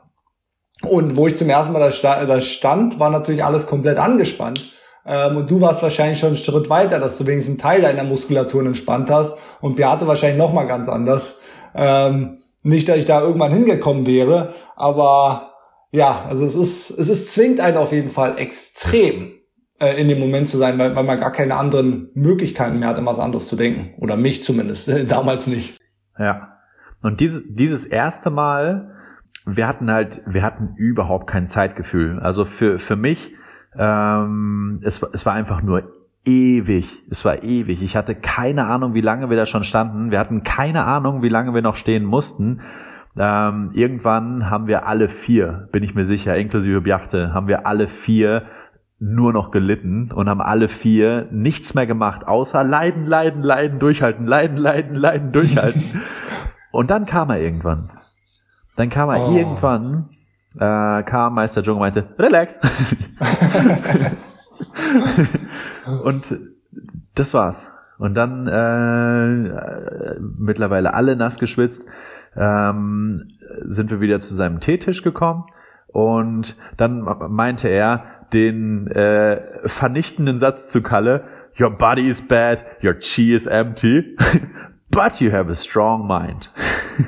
Und wo ich zum ersten Mal da stand, war natürlich alles komplett angespannt. Ähm, und du warst wahrscheinlich schon einen Schritt weiter, dass du wenigstens einen Teil deiner Muskulatur entspannt hast. Und Beate wahrscheinlich nochmal ganz anders. Ähm, nicht, dass ich da irgendwann hingekommen wäre, aber ja, also es ist, es ist zwingt einen auf jeden Fall extrem äh, in dem Moment zu sein, weil, weil man gar keine anderen Möglichkeiten mehr hat, immer was anderes zu denken. Oder mich zumindest, damals nicht. Ja. Und dieses, dieses erste Mal, wir hatten halt, wir hatten überhaupt kein Zeitgefühl. Also für, für mich, ähm, es, es war einfach nur ewig. Es war ewig. Ich hatte keine Ahnung, wie lange wir da schon standen. Wir hatten keine Ahnung, wie lange wir noch stehen mussten. Ähm, irgendwann haben wir alle vier, bin ich mir sicher, inklusive Bjachte, haben wir alle vier nur noch gelitten und haben alle vier nichts mehr gemacht, außer leiden, leiden, leiden, durchhalten, leiden, leiden, leiden, durchhalten. und dann kam er irgendwann. Dann kam er oh. irgendwann, äh, kam Meister Joe und meinte, relax. und das war's. Und dann äh, mittlerweile alle nass geschwitzt, ähm, sind wir wieder zu seinem Teetisch gekommen und dann meinte er den äh, vernichtenden Satz zu Kalle, Your body is bad, your chi is empty, but you have a strong mind.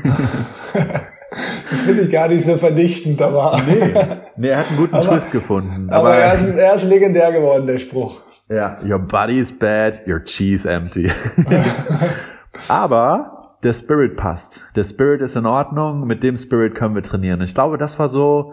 Das finde ich gar nicht so vernichtend, aber. Nee, nee er hat einen guten aber, Twist gefunden. Aber, aber er, ist, er ist legendär geworden, der Spruch. Ja, your body is bad, your chi is empty. aber der Spirit passt. Der Spirit ist in Ordnung, mit dem Spirit können wir trainieren. Ich glaube, das war so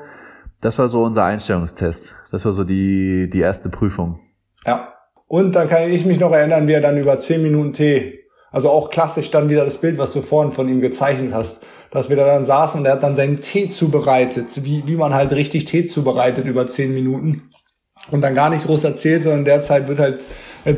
das war so unser Einstellungstest. Das war so die, die erste Prüfung. Ja. Und dann kann ich mich noch erinnern, wie er dann über zehn Minuten Tee, also auch klassisch dann wieder das Bild, was du vorhin von ihm gezeichnet hast, dass wir da dann saßen und er hat dann seinen Tee zubereitet, wie, wie man halt richtig Tee zubereitet über zehn Minuten. Und dann gar nicht groß erzählt, sondern derzeit wird halt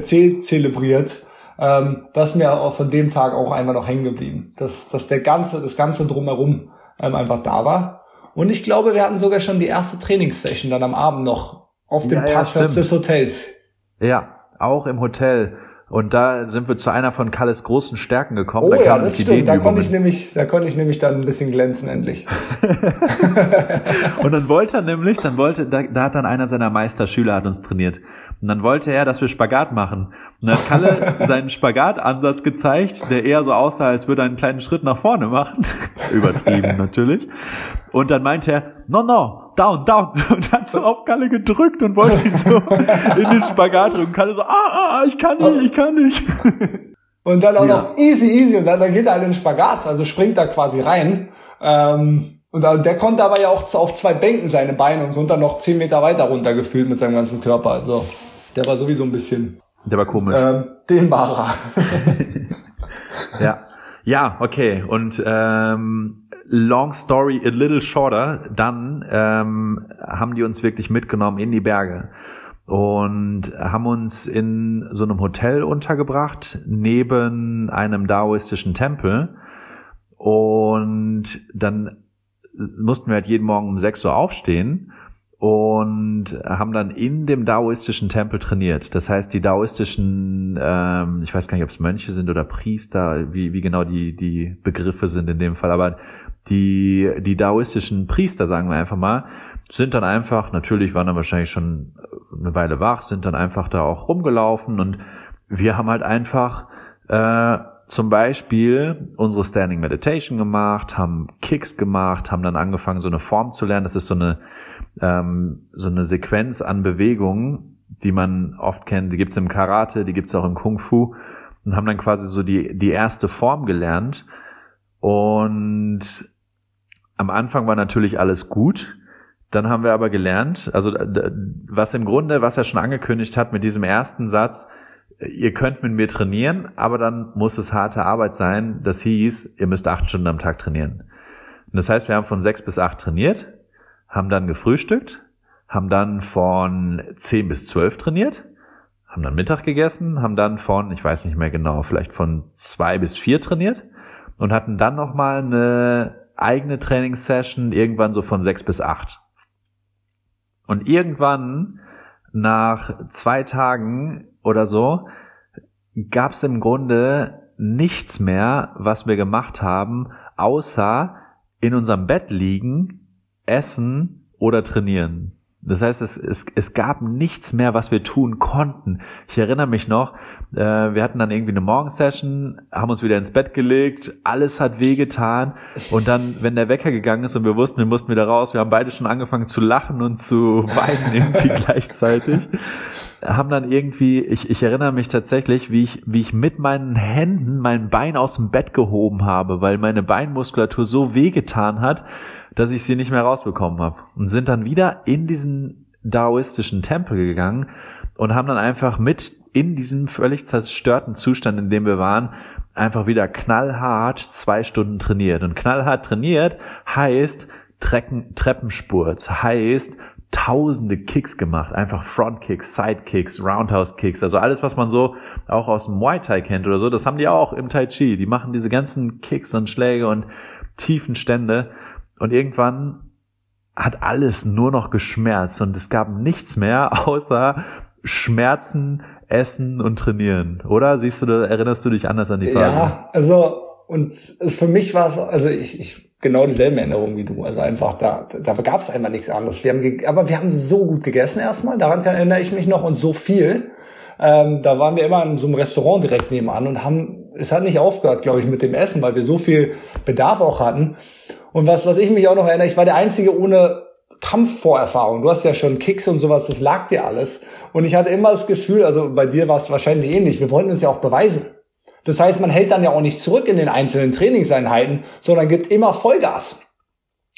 Tee zelebriert. Ähm, das ist mir auch von dem Tag auch einfach noch hängen geblieben. Dass, dass der ganze, das ganze drumherum ähm, einfach da war. Und ich glaube, wir hatten sogar schon die erste Trainingssession dann am Abend noch auf dem ja, Parkplatz ja, des Hotels. Ja, auch im Hotel. Und da sind wir zu einer von Kalles großen Stärken gekommen. Oh da ja, das stimmt. Da konnte ich nämlich, da konnte ich nämlich dann ein bisschen glänzen endlich. und dann wollte er nämlich, dann wollte, da, da hat dann einer seiner Meisterschüler hat uns trainiert. Und dann wollte er, dass wir Spagat machen. Und dann hat Kalle seinen Spagatansatz gezeigt, der eher so aussah, als würde er einen kleinen Schritt nach vorne machen. Übertrieben natürlich. Und dann meinte er, no, no, down, down. Und hat so auf Kalle gedrückt und wollte ihn so in den Spagat drücken. Kalle so, ah, ah, ich kann nicht, ich kann nicht. Und dann auch ja. noch easy, easy. Und dann, dann geht er in den Spagat, also springt da quasi rein. Ähm, und der konnte aber ja auch auf zwei Bänken seine Beine und konnte dann noch zehn Meter weiter runter gefühlt mit seinem ganzen Körper. Also der war sowieso ein bisschen. Der war komisch. Ähm, dehnbarer. ja. Ja, okay. Und ähm, long story a little shorter, dann ähm, haben die uns wirklich mitgenommen in die Berge und haben uns in so einem Hotel untergebracht, neben einem daoistischen Tempel. Und dann mussten wir halt jeden Morgen um 6 Uhr aufstehen und haben dann in dem daoistischen Tempel trainiert. Das heißt, die daoistischen, ähm, ich weiß gar nicht, ob es Mönche sind oder Priester, wie, wie genau die, die Begriffe sind in dem Fall, aber die, die daoistischen Priester, sagen wir einfach mal, sind dann einfach, natürlich waren dann wahrscheinlich schon eine Weile wach, sind dann einfach da auch rumgelaufen und wir haben halt einfach äh, zum Beispiel unsere Standing Meditation gemacht, haben Kicks gemacht, haben dann angefangen, so eine Form zu lernen. Das ist so eine ähm, so eine Sequenz an Bewegungen, die man oft kennt. Die gibt's im Karate, die gibt's auch im Kung Fu und haben dann quasi so die, die erste Form gelernt. Und am Anfang war natürlich alles gut. Dann haben wir aber gelernt, also was im Grunde, was er schon angekündigt hat mit diesem ersten Satz, ihr könnt mit mir trainieren, aber dann muss es harte Arbeit sein. Das hieß, ihr müsst acht Stunden am Tag trainieren. Und das heißt, wir haben von sechs bis acht trainiert, haben dann gefrühstückt, haben dann von zehn bis zwölf trainiert, haben dann Mittag gegessen, haben dann von, ich weiß nicht mehr genau, vielleicht von zwei bis vier trainiert und hatten dann nochmal eine eigene Trainingssession irgendwann so von sechs bis acht. Und irgendwann nach zwei Tagen oder so gab es im Grunde nichts mehr, was wir gemacht haben, außer in unserem Bett liegen, essen oder trainieren. Das heißt, es, es, es gab nichts mehr, was wir tun konnten. Ich erinnere mich noch, äh, wir hatten dann irgendwie eine Morgensession, haben uns wieder ins Bett gelegt, alles hat wehgetan und dann, wenn der Wecker gegangen ist und wir wussten, wir mussten wieder raus, wir haben beide schon angefangen zu lachen und zu weinen irgendwie gleichzeitig, haben dann irgendwie, ich, ich erinnere mich tatsächlich, wie ich, wie ich mit meinen Händen mein Bein aus dem Bett gehoben habe, weil meine Beinmuskulatur so wehgetan hat, dass ich sie nicht mehr rausbekommen habe. Und sind dann wieder in diesen daoistischen Tempel gegangen und haben dann einfach mit in diesem völlig zerstörten Zustand, in dem wir waren, einfach wieder knallhart zwei Stunden trainiert. Und knallhart trainiert heißt Trecken, Treppenspurz, heißt tausende Kicks gemacht, einfach Frontkicks, Sidekicks, Roundhouse Kicks, also alles, was man so auch aus dem Muay Thai kennt oder so, das haben die auch im Tai Chi. Die machen diese ganzen Kicks und Schläge und tiefen Stände und irgendwann hat alles nur noch geschmerzt und es gab nichts mehr außer Schmerzen, Essen und Trainieren, oder? Siehst du, da erinnerst du dich anders an die Phase? Ja, also und es, für mich war es, also ich, ich genau dieselben Erinnerungen wie du. Also einfach da, da gab es einfach nichts anderes. Wir haben, aber wir haben so gut gegessen erstmal. Daran kann, erinnere ich mich noch und so viel. Ähm, da waren wir immer in so einem Restaurant direkt nebenan und haben, es hat nicht aufgehört, glaube ich, mit dem Essen, weil wir so viel Bedarf auch hatten. Und was, was ich mich auch noch erinnere, ich war der Einzige ohne Kampfvorerfahrung. Du hast ja schon Kicks und sowas, das lag dir alles. Und ich hatte immer das Gefühl, also bei dir war es wahrscheinlich ähnlich, wir wollten uns ja auch beweisen. Das heißt, man hält dann ja auch nicht zurück in den einzelnen Trainingseinheiten, sondern gibt immer Vollgas.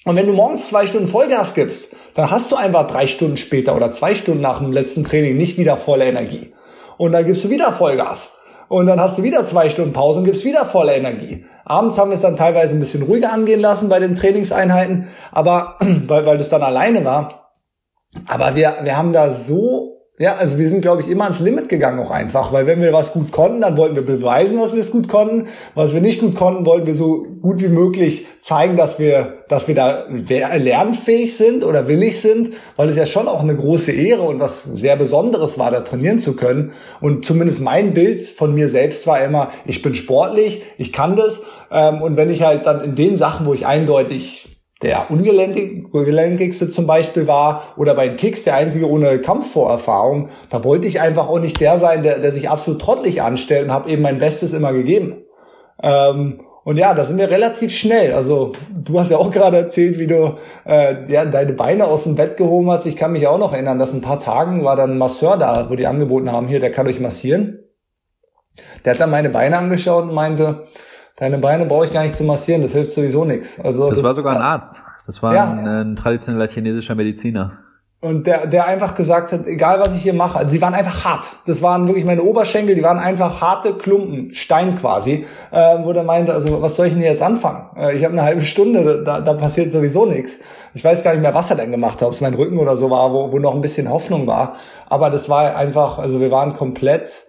Und wenn du morgens zwei Stunden Vollgas gibst, dann hast du einfach drei Stunden später oder zwei Stunden nach dem letzten Training nicht wieder volle Energie. Und dann gibst du wieder Vollgas. Und dann hast du wieder zwei Stunden Pause und gibst wieder volle Energie. Abends haben wir es dann teilweise ein bisschen ruhiger angehen lassen bei den Trainingseinheiten, aber weil, weil das dann alleine war. Aber wir, wir haben da so ja, also wir sind, glaube ich, immer ans Limit gegangen auch einfach, weil wenn wir was gut konnten, dann wollten wir beweisen, dass wir es gut konnten. Was wir nicht gut konnten, wollten wir so gut wie möglich zeigen, dass wir, dass wir da lernfähig sind oder willig sind, weil es ja schon auch eine große Ehre und was sehr Besonderes war, da trainieren zu können. Und zumindest mein Bild von mir selbst war immer, ich bin sportlich, ich kann das. Ähm, und wenn ich halt dann in den Sachen, wo ich eindeutig der ungelenkigste zum Beispiel war oder bei den Kicks der einzige ohne Kampfvorerfahrung, da wollte ich einfach auch nicht der sein, der, der sich absolut trottelig anstellt und habe eben mein Bestes immer gegeben. Ähm, und ja, da sind wir relativ schnell. Also du hast ja auch gerade erzählt, wie du äh, ja, deine Beine aus dem Bett gehoben hast. Ich kann mich auch noch erinnern, dass ein paar Tagen war dann ein Masseur da, wo die angeboten haben, hier, der kann euch massieren. Der hat dann meine Beine angeschaut und meinte, deine Beine brauche ich gar nicht zu massieren, das hilft sowieso nichts. Also das, das war sogar ein Arzt. Das war ja, ein, ein traditioneller chinesischer Mediziner. Und der, der einfach gesagt hat, egal was ich hier mache, also sie waren einfach hart. Das waren wirklich meine Oberschenkel, die waren einfach harte Klumpen, Stein quasi, äh, wo der meinte, also was soll ich denn jetzt anfangen? Äh, ich habe eine halbe Stunde, da, da passiert sowieso nichts. Ich weiß gar nicht mehr, was er denn gemacht hat, ob es mein Rücken oder so war, wo, wo noch ein bisschen Hoffnung war. Aber das war einfach, also wir waren komplett,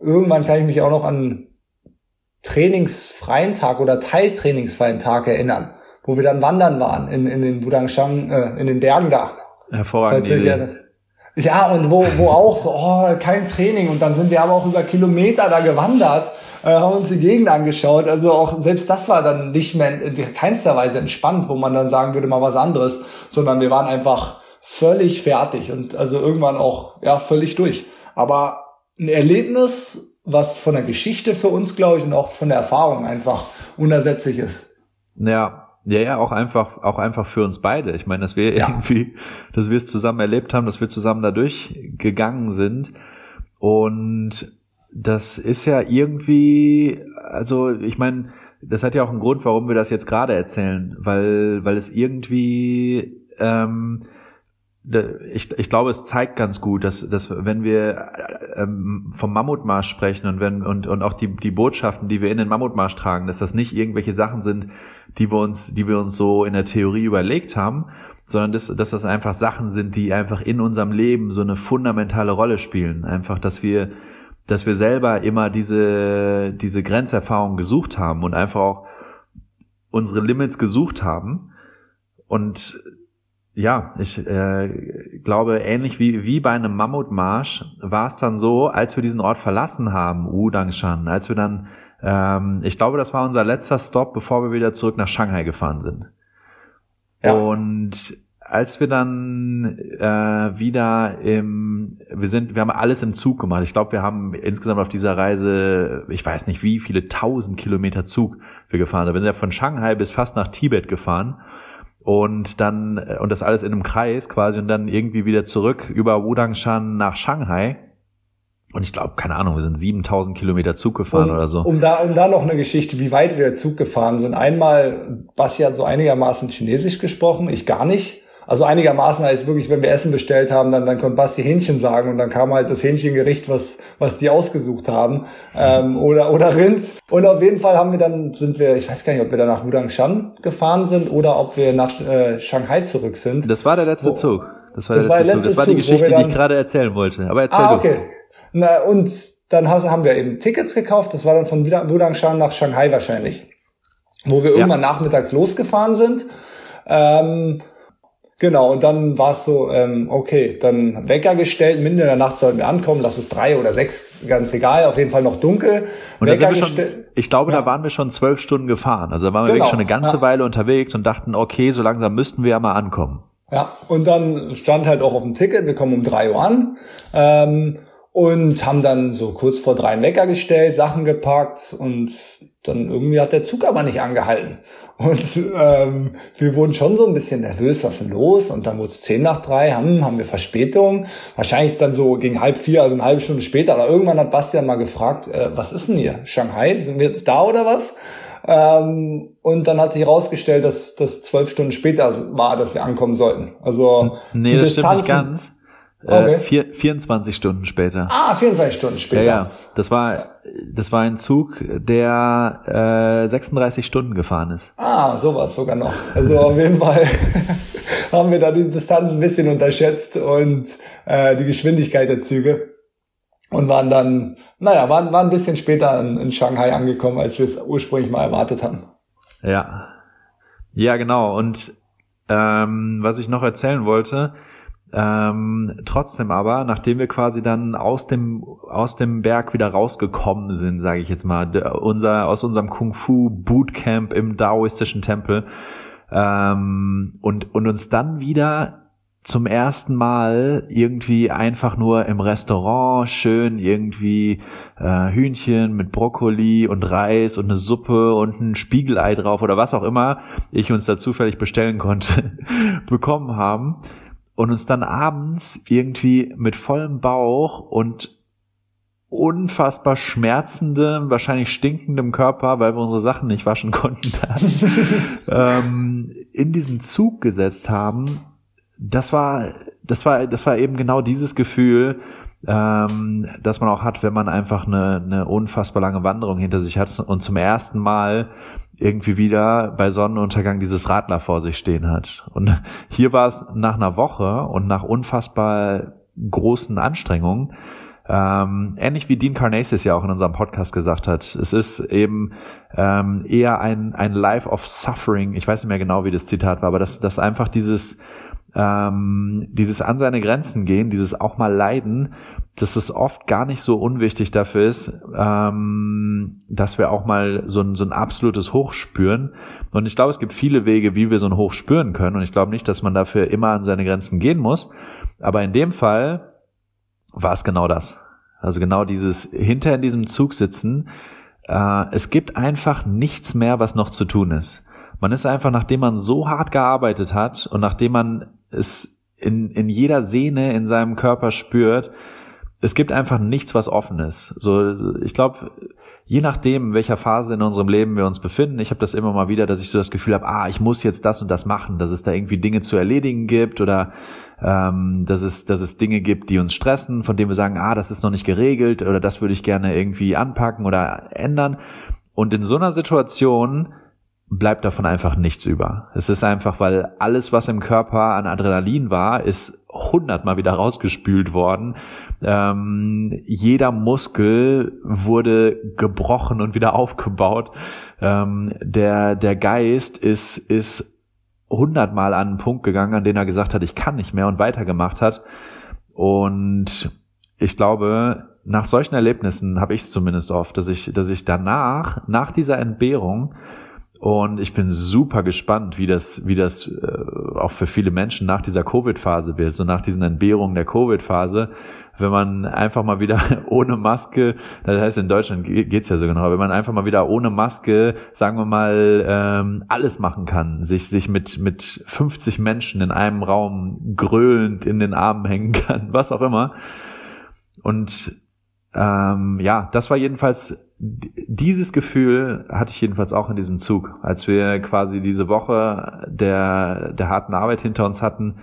irgendwann kann ich mich auch noch an trainingsfreien Tag oder teiltrainingsfreien Tag erinnern, wo wir dann wandern waren in, in den Wudangshang, äh, in den Bergen da. Hervorragend. Ja, und wo, wo auch so, oh, kein Training. Und dann sind wir aber auch über Kilometer da gewandert, äh, haben uns die Gegend angeschaut. Also auch selbst das war dann nicht mehr in keinster Weise entspannt, wo man dann sagen würde, mal was anderes, sondern wir waren einfach völlig fertig und also irgendwann auch ja völlig durch. Aber ein Erlebnis was von der Geschichte für uns, glaube ich, und auch von der Erfahrung einfach unersetzlich ist. Ja, ja, ja, auch einfach, auch einfach für uns beide. Ich meine, dass wir ja. irgendwie, dass wir es zusammen erlebt haben, dass wir zusammen da durchgegangen sind. Und das ist ja irgendwie, also ich meine, das hat ja auch einen Grund, warum wir das jetzt gerade erzählen, weil, weil es irgendwie ähm, ich, ich glaube, es zeigt ganz gut, dass, dass wenn wir ähm, vom Mammutmarsch sprechen und wenn und, und auch die, die Botschaften, die wir in den Mammutmarsch tragen, dass das nicht irgendwelche Sachen sind, die wir uns, die wir uns so in der Theorie überlegt haben, sondern dass, dass das einfach Sachen sind, die einfach in unserem Leben so eine fundamentale Rolle spielen. Einfach, dass wir, dass wir selber immer diese, diese Grenzerfahrung gesucht haben und einfach auch unsere Limits gesucht haben und ja, ich äh, glaube, ähnlich wie, wie bei einem Mammutmarsch war es dann so, als wir diesen Ort verlassen haben, Udangshan, als wir dann, ähm, ich glaube, das war unser letzter Stop, bevor wir wieder zurück nach Shanghai gefahren sind. Ja. Und als wir dann äh, wieder im, wir sind, wir haben alles im Zug gemacht. Ich glaube, wir haben insgesamt auf dieser Reise, ich weiß nicht wie viele tausend Kilometer Zug wir gefahren sind. Wir sind ja von Shanghai bis fast nach Tibet gefahren und dann äh, und das alles in einem Kreis quasi und dann irgendwie wieder zurück über Wudangshan nach Shanghai. Und ich glaube, keine Ahnung, wir sind 7000 Kilometer Zug gefahren um, oder so. Um da, um da noch eine Geschichte, wie weit wir Zug gefahren sind. Einmal, Basti hat so einigermaßen Chinesisch gesprochen, ich gar nicht. Also einigermaßen heißt wirklich, wenn wir Essen bestellt haben, dann, dann konnte Basti Hähnchen sagen und dann kam halt das Hähnchengericht, was, was die ausgesucht haben, ähm, oder, oder Rind. Und auf jeden Fall haben wir dann, sind wir, ich weiß gar nicht, ob wir dann nach Wudangshan gefahren sind oder ob wir nach äh, Shanghai zurück sind. Das war der letzte Wo, Zug. Das war, das der, letzte Zug. Das war die Geschichte, dann, die ich gerade erzählen wollte. Aber erzähl ah, okay. Na, und dann haben wir eben Tickets gekauft. Das war dann von Wudangshan nach Shanghai wahrscheinlich. Wo wir irgendwann ja. nachmittags losgefahren sind. Ähm, Genau, und dann war es so, ähm, okay, dann Wecker gestellt, mitten in der Nacht sollten wir ankommen, lass es drei oder sechs, ganz egal, auf jeden Fall noch dunkel. Und Wecker gestellt. Ich glaube, ja. da waren wir schon zwölf Stunden gefahren. Also da waren wir genau. wirklich schon eine ganze ja. Weile unterwegs und dachten, okay, so langsam müssten wir ja mal ankommen. Ja, und dann stand halt auch auf dem Ticket, wir kommen um drei Uhr an. Ähm, und haben dann so kurz vor drei einen Wecker gestellt, Sachen gepackt und dann irgendwie hat der Zug aber nicht angehalten. Und ähm, wir wurden schon so ein bisschen nervös, was ist denn los? Und dann wurde es zehn nach drei, haben, haben wir Verspätung. Wahrscheinlich dann so gegen halb vier, also eine halbe Stunde später. Aber irgendwann hat Bastian mal gefragt, äh, was ist denn hier? Shanghai? Sind wir jetzt da oder was? Ähm, und dann hat sich herausgestellt, dass das zwölf Stunden später war, dass wir ankommen sollten. Also nee, die das Distanzen. Stimmt nicht ganz. Äh, okay. Vier, 24 Stunden später. Ah, 24 Stunden später. Ja, ja. Das war, das war ein Zug, der äh, 36 Stunden gefahren ist. Ah, sowas sogar noch. Also auf jeden Fall haben wir da die Distanz ein bisschen unterschätzt und äh, die Geschwindigkeit der Züge und waren dann, naja, waren, waren ein bisschen später in, in Shanghai angekommen, als wir es ursprünglich mal erwartet haben. Ja. Ja, genau. Und ähm, was ich noch erzählen wollte, ähm, trotzdem aber, nachdem wir quasi dann aus dem aus dem Berg wieder rausgekommen sind, sage ich jetzt mal, unser aus unserem Kung Fu Bootcamp im daoistischen Tempel ähm, und und uns dann wieder zum ersten Mal irgendwie einfach nur im Restaurant schön irgendwie äh, Hühnchen mit Brokkoli und Reis und eine Suppe und ein Spiegelei drauf oder was auch immer ich uns da zufällig bestellen konnte bekommen haben und uns dann abends irgendwie mit vollem Bauch und unfassbar schmerzendem, wahrscheinlich stinkendem Körper, weil wir unsere Sachen nicht waschen konnten, ähm, in diesen Zug gesetzt haben. Das war, das war, das war eben genau dieses Gefühl, ähm, das man auch hat, wenn man einfach eine, eine unfassbar lange Wanderung hinter sich hat und zum ersten Mal irgendwie wieder bei Sonnenuntergang dieses Radler vor sich stehen hat. Und hier war es nach einer Woche und nach unfassbar großen Anstrengungen, ähm, ähnlich wie Dean Carnasis ja auch in unserem Podcast gesagt hat, es ist eben ähm, eher ein, ein Life of Suffering. Ich weiß nicht mehr genau, wie das Zitat war, aber dass, dass einfach dieses, ähm, dieses an seine Grenzen gehen, dieses auch mal leiden dass es oft gar nicht so unwichtig dafür ist, ähm, dass wir auch mal so ein, so ein absolutes Hoch spüren. Und ich glaube, es gibt viele Wege, wie wir so ein Hoch spüren können. Und ich glaube nicht, dass man dafür immer an seine Grenzen gehen muss. Aber in dem Fall war es genau das. Also genau dieses hinter in diesem Zug sitzen. Äh, es gibt einfach nichts mehr, was noch zu tun ist. Man ist einfach, nachdem man so hart gearbeitet hat und nachdem man es in, in jeder Sehne in seinem Körper spürt, es gibt einfach nichts, was offen ist. So, ich glaube, je nachdem, in welcher Phase in unserem Leben wir uns befinden, ich habe das immer mal wieder, dass ich so das Gefühl habe, ah, ich muss jetzt das und das machen, dass es da irgendwie Dinge zu erledigen gibt oder ähm, dass, es, dass es Dinge gibt, die uns stressen, von denen wir sagen, ah, das ist noch nicht geregelt oder das würde ich gerne irgendwie anpacken oder ändern. Und in so einer Situation bleibt davon einfach nichts über. Es ist einfach, weil alles, was im Körper an Adrenalin war, ist hundertmal wieder rausgespült worden. Ähm, jeder Muskel wurde gebrochen und wieder aufgebaut. Ähm, der, der Geist ist, ist hundertmal an einen Punkt gegangen, an den er gesagt hat, ich kann nicht mehr und weitergemacht hat. Und ich glaube, nach solchen Erlebnissen habe ich es zumindest oft, dass ich, dass ich danach, nach dieser Entbehrung, und ich bin super gespannt, wie das, wie das äh, auch für viele Menschen nach dieser Covid-Phase wird, so nach diesen Entbehrungen der Covid-Phase, wenn man einfach mal wieder ohne Maske, das heißt in Deutschland geht's ja so genau, wenn man einfach mal wieder ohne Maske, sagen wir mal, ähm, alles machen kann, sich, sich mit, mit 50 Menschen in einem Raum gröhlend in den Armen hängen kann, was auch immer. Und ähm, ja, das war jedenfalls dieses Gefühl hatte ich jedenfalls auch in diesem Zug, als wir quasi diese Woche der, der harten Arbeit hinter uns hatten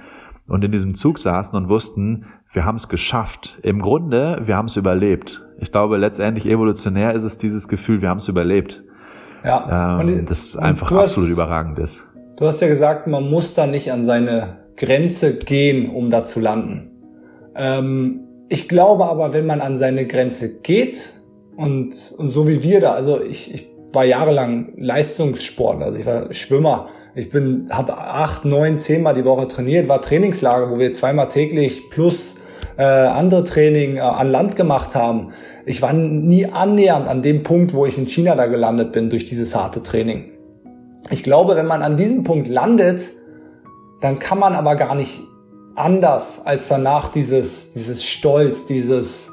und in diesem Zug saßen und wussten, wir haben es geschafft. Im Grunde, wir haben es überlebt. Ich glaube, letztendlich evolutionär ist es dieses Gefühl, wir haben es überlebt. Ja, ähm, und, das einfach absolut hast, überragend ist. Du hast ja gesagt, man muss da nicht an seine Grenze gehen, um da zu landen. Ähm, ich glaube aber, wenn man an seine Grenze geht und, und so wie wir da, also ich, ich war jahrelang Leistungssportler, also ich war Schwimmer. Ich bin, habe acht, neun, zehnmal die Woche trainiert, war Trainingslager, wo wir zweimal täglich plus äh, andere Training äh, an Land gemacht haben. Ich war nie annähernd an dem Punkt, wo ich in China da gelandet bin durch dieses harte Training. Ich glaube, wenn man an diesem Punkt landet, dann kann man aber gar nicht anders als danach dieses, dieses Stolz, dieses,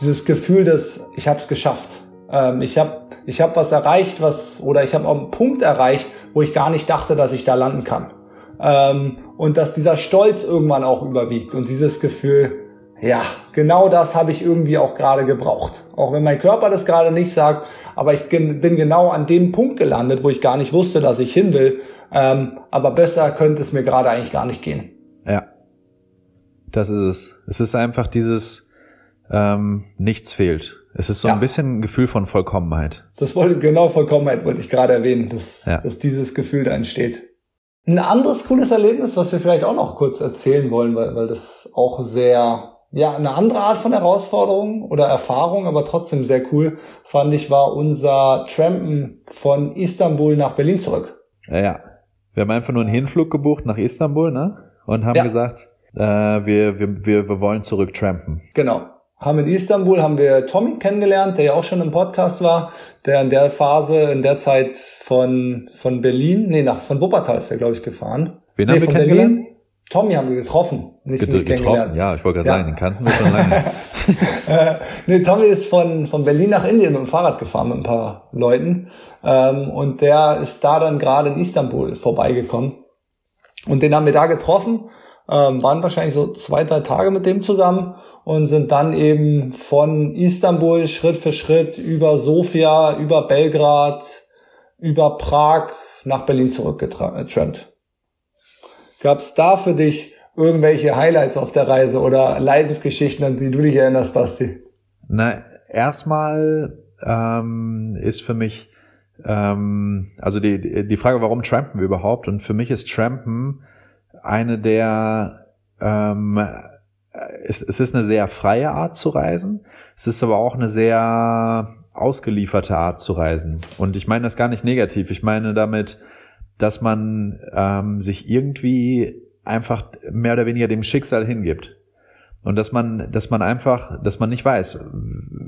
dieses Gefühl des, ich habe es geschafft. Ähm, ich habe ich hab was erreicht, was, oder ich habe einen Punkt erreicht, wo ich gar nicht dachte, dass ich da landen kann. Ähm, und dass dieser Stolz irgendwann auch überwiegt und dieses Gefühl, ja, genau das habe ich irgendwie auch gerade gebraucht. Auch wenn mein Körper das gerade nicht sagt, aber ich bin genau an dem Punkt gelandet, wo ich gar nicht wusste, dass ich hin will. Ähm, aber besser könnte es mir gerade eigentlich gar nicht gehen. Ja, das ist es. Es ist einfach dieses ähm, nichts fehlt. Es ist so ja. ein bisschen ein Gefühl von Vollkommenheit. Das wollte genau Vollkommenheit wollte ich gerade erwähnen, dass, ja. dass dieses Gefühl da entsteht. Ein anderes cooles Erlebnis, was wir vielleicht auch noch kurz erzählen wollen, weil, weil das auch sehr ja, eine andere Art von Herausforderung oder Erfahrung, aber trotzdem sehr cool, fand ich, war unser Trampen von Istanbul nach Berlin zurück. Ja, ja. Wir haben einfach nur einen Hinflug gebucht nach Istanbul, ne? Und haben ja. gesagt, äh, wir, wir, wir, wir wollen zurück trampen. Genau. Haben in Istanbul haben wir Tommy kennengelernt, der ja auch schon im Podcast war, der in der Phase, in der Zeit von, von Berlin, nee, nach, von Wuppertal ist der, glaube ich, gefahren. Wen nee, haben wir von Berlin. Tommy haben wir getroffen, nicht, Get nicht kennengelernt. Ja, ich wollte gerade ja. sagen, den kannten wir schon lange. äh, nee, Tommy ist von, von Berlin nach Indien mit dem Fahrrad gefahren mit ein paar Leuten. Ähm, und der ist da dann gerade in Istanbul vorbeigekommen. Und den haben wir da getroffen ähm, waren wahrscheinlich so zwei, drei Tage mit dem zusammen und sind dann eben von Istanbul Schritt für Schritt über Sofia, über Belgrad, über Prag nach Berlin zurückgetrennt. Gab es da für dich irgendwelche Highlights auf der Reise oder Leidensgeschichten, an die du dich erinnerst, Basti? Na, erstmal ähm, ist für mich ähm, also die, die Frage, warum trampen wir überhaupt? Und für mich ist Trampen eine der, ähm, es, es ist eine sehr freie Art zu reisen. Es ist aber auch eine sehr ausgelieferte Art zu reisen. Und ich meine das gar nicht negativ. Ich meine damit, dass man ähm, sich irgendwie einfach mehr oder weniger dem Schicksal hingibt. Und dass man, dass man einfach, dass man nicht weiß,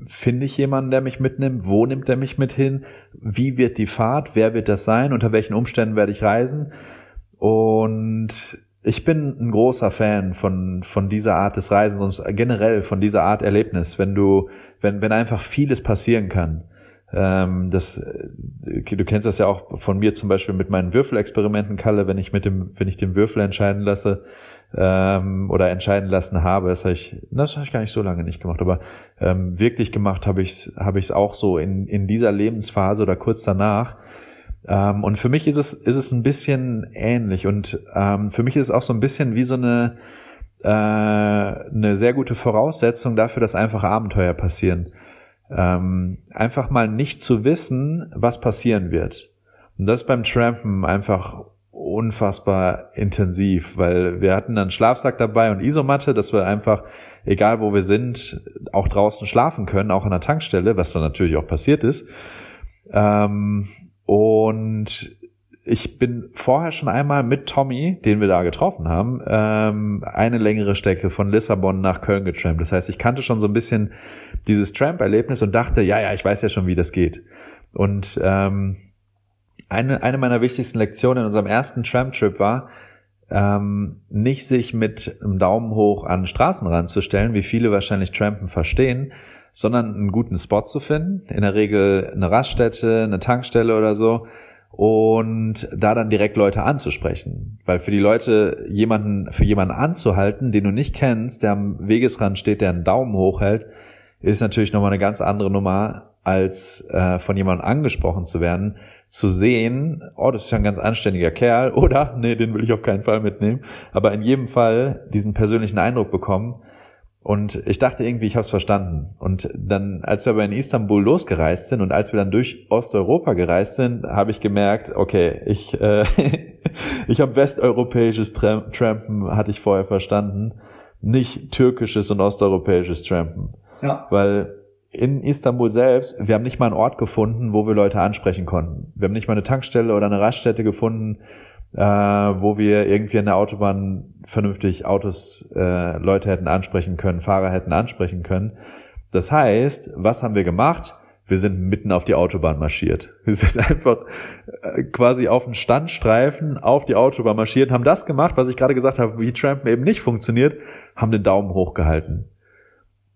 finde ich jemanden, der mich mitnimmt, wo nimmt er mich mit hin, wie wird die Fahrt, wer wird das sein, unter welchen Umständen werde ich reisen. Und ich bin ein großer Fan von, von dieser Art des Reisens und generell von dieser Art Erlebnis, wenn du, wenn, wenn einfach vieles passieren kann. Ähm, das, du kennst das ja auch von mir zum Beispiel mit meinen Würfelexperimenten, Kalle, wenn ich mit dem, wenn ich den Würfel entscheiden lasse, ähm, oder entscheiden lassen habe, das habe ich, das habe ich gar nicht so lange nicht gemacht, aber ähm, wirklich gemacht habe ich es habe ich es auch so in, in dieser Lebensphase oder kurz danach, ähm, und für mich ist es, ist es ein bisschen ähnlich. Und ähm, für mich ist es auch so ein bisschen wie so eine, äh, eine sehr gute Voraussetzung dafür, dass einfach Abenteuer passieren. Ähm, einfach mal nicht zu wissen, was passieren wird. Und das beim Trampen einfach unfassbar intensiv, weil wir hatten dann Schlafsack dabei und Isomatte, dass wir einfach, egal wo wir sind, auch draußen schlafen können, auch an der Tankstelle, was dann natürlich auch passiert ist. Ähm, und ich bin vorher schon einmal mit Tommy, den wir da getroffen haben, ähm, eine längere Strecke von Lissabon nach Köln getrampt. Das heißt, ich kannte schon so ein bisschen dieses Tramp-Erlebnis und dachte, ja, ja, ich weiß ja schon, wie das geht. Und ähm, eine, eine meiner wichtigsten Lektionen in unserem ersten Tramp-Trip war, ähm, nicht sich mit einem Daumen hoch an den Straßenrand zu stellen, wie viele wahrscheinlich Trampen verstehen, sondern einen guten Spot zu finden, in der Regel eine Raststätte, eine Tankstelle oder so, und da dann direkt Leute anzusprechen. Weil für die Leute jemanden, für jemanden anzuhalten, den du nicht kennst, der am Wegesrand steht, der einen Daumen hochhält, ist natürlich nochmal eine ganz andere Nummer, als äh, von jemandem angesprochen zu werden, zu sehen, oh, das ist ja ein ganz anständiger Kerl, oder, nee, den will ich auf keinen Fall mitnehmen, aber in jedem Fall diesen persönlichen Eindruck bekommen, und ich dachte irgendwie, ich habe es verstanden. Und dann, als wir aber in Istanbul losgereist sind und als wir dann durch Osteuropa gereist sind, habe ich gemerkt, okay, ich, äh, ich habe westeuropäisches Tram Trampen, hatte ich vorher verstanden, nicht türkisches und osteuropäisches Trampen. Ja. Weil in Istanbul selbst, wir haben nicht mal einen Ort gefunden, wo wir Leute ansprechen konnten. Wir haben nicht mal eine Tankstelle oder eine Raststätte gefunden, äh, wo wir irgendwie an der Autobahn vernünftig Autos, äh, Leute hätten ansprechen können, Fahrer hätten ansprechen können. Das heißt, was haben wir gemacht? Wir sind mitten auf die Autobahn marschiert. Wir sind einfach äh, quasi auf den Standstreifen auf die Autobahn marschiert, haben das gemacht, was ich gerade gesagt habe, wie Trampen eben nicht funktioniert, haben den Daumen hochgehalten.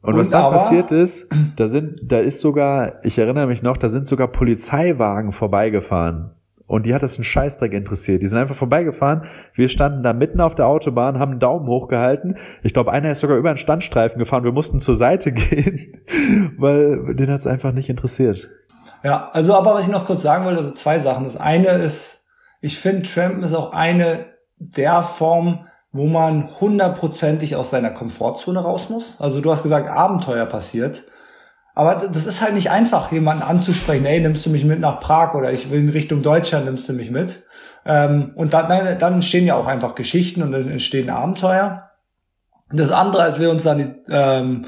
Und, Und was dann passiert ist, da sind, da ist sogar, ich erinnere mich noch, da sind sogar Polizeiwagen vorbeigefahren. Und die hat das einen Scheißdreck interessiert. Die sind einfach vorbeigefahren. Wir standen da mitten auf der Autobahn, haben einen Daumen hochgehalten. Ich glaube, einer ist sogar über einen Standstreifen gefahren. Wir mussten zur Seite gehen, weil den hat es einfach nicht interessiert. Ja, also aber was ich noch kurz sagen wollte, also zwei Sachen. Das eine ist, ich finde, Trampen ist auch eine der Form, wo man hundertprozentig aus seiner Komfortzone raus muss. Also du hast gesagt, Abenteuer passiert. Aber das ist halt nicht einfach, jemanden anzusprechen, ey, nimmst du mich mit nach Prag oder ich will in Richtung Deutschland, nimmst du mich mit. Ähm, und dann, dann entstehen ja auch einfach Geschichten und dann entstehen Abenteuer. Das andere, als wir uns an die, ähm,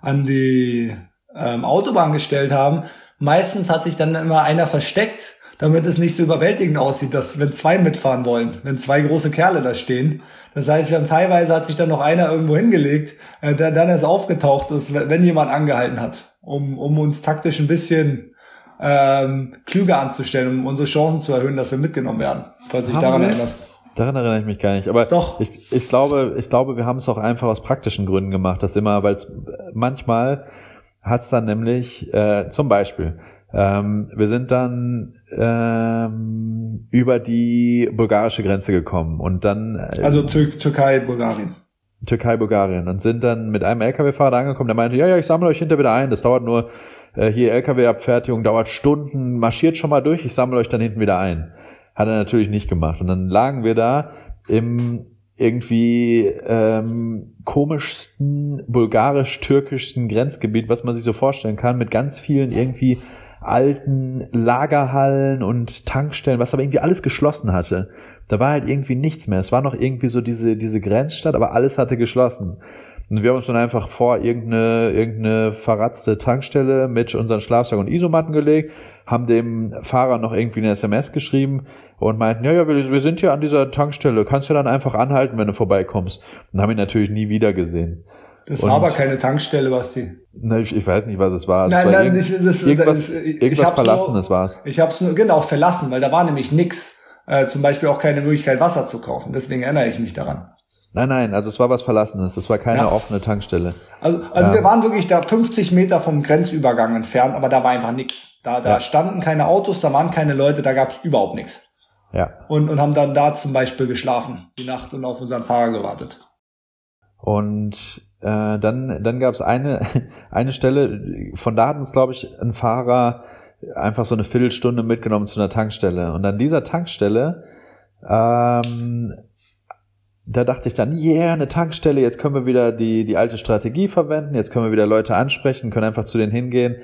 an die ähm, Autobahn gestellt haben, meistens hat sich dann immer einer versteckt, damit es nicht so überwältigend aussieht, dass wenn zwei mitfahren wollen, wenn zwei große Kerle da stehen. Das heißt, wir haben teilweise hat sich dann noch einer irgendwo hingelegt, äh, der dann erst aufgetaucht ist, wenn jemand angehalten hat um, um uns taktisch ein bisschen ähm, klüger anzustellen, um unsere Chancen zu erhöhen, dass wir mitgenommen werden, falls du dich daran erinnerst. Daran erinnere ich mich gar nicht. Aber Doch. Ich, ich glaube, ich glaube, wir haben es auch einfach aus praktischen Gründen gemacht, dass immer, weil es manchmal hat es dann nämlich, äh, zum Beispiel, ähm, wir sind dann ähm, über die bulgarische Grenze gekommen und dann. Äh, also Tür Türkei, Bulgarien. Türkei, Bulgarien und sind dann mit einem LKW-Fahrer angekommen, der meinte, ja, ja, ich sammle euch hinter wieder ein, das dauert nur, äh, hier LKW-Abfertigung dauert Stunden, marschiert schon mal durch, ich sammle euch dann hinten wieder ein. Hat er natürlich nicht gemacht. Und dann lagen wir da im irgendwie ähm, komischsten bulgarisch-türkischsten Grenzgebiet, was man sich so vorstellen kann, mit ganz vielen irgendwie alten Lagerhallen und Tankstellen, was aber irgendwie alles geschlossen hatte. Da war halt irgendwie nichts mehr. Es war noch irgendwie so diese, diese Grenzstadt, aber alles hatte geschlossen. Und wir haben uns dann einfach vor irgendeine, irgendeine verratzte Tankstelle mit unseren Schlafsack und Isomatten gelegt, haben dem Fahrer noch irgendwie eine SMS geschrieben und meinten, ja, ja, wir, wir sind hier an dieser Tankstelle, kannst du dann einfach anhalten, wenn du vorbeikommst. Und haben ihn natürlich nie wieder gesehen. Das und war aber keine Tankstelle, Basti. Ne, ich, ich weiß nicht, was es war. Nein, war nein, das, das, irgendwas, das, ich, irgendwas ich Verlassenes war es. Ich hab's nur, genau, verlassen, weil da war nämlich nix äh, zum Beispiel auch keine Möglichkeit, Wasser zu kaufen. Deswegen erinnere ich mich daran. Nein, nein, also es war was Verlassenes. Das war keine ja. offene Tankstelle. Also, also ähm. wir waren wirklich da 50 Meter vom Grenzübergang entfernt, aber da war einfach nichts. Da, da ja. standen keine Autos, da waren keine Leute, da gab es überhaupt nichts. Ja. Und, und haben dann da zum Beispiel geschlafen, die Nacht und auf unseren Fahrer gewartet. Und äh, dann, dann gab es eine, eine Stelle, von da hat uns, glaube ich, ein Fahrer einfach so eine Viertelstunde mitgenommen zu einer Tankstelle. Und an dieser Tankstelle ähm, da dachte ich dann, yeah, eine Tankstelle, jetzt können wir wieder die, die alte Strategie verwenden, jetzt können wir wieder Leute ansprechen, können einfach zu denen hingehen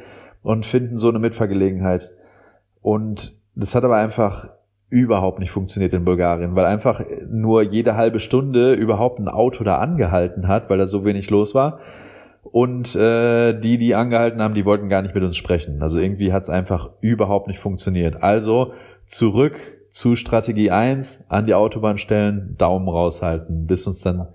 und finden so eine Mitfahrgelegenheit. Und das hat aber einfach überhaupt nicht funktioniert in Bulgarien, weil einfach nur jede halbe Stunde überhaupt ein Auto da angehalten hat, weil da so wenig los war. Und äh, die, die angehalten haben, die wollten gar nicht mit uns sprechen. Also irgendwie hat es einfach überhaupt nicht funktioniert. Also zurück zu Strategie 1, an die Autobahn stellen, Daumen raushalten, bis uns dann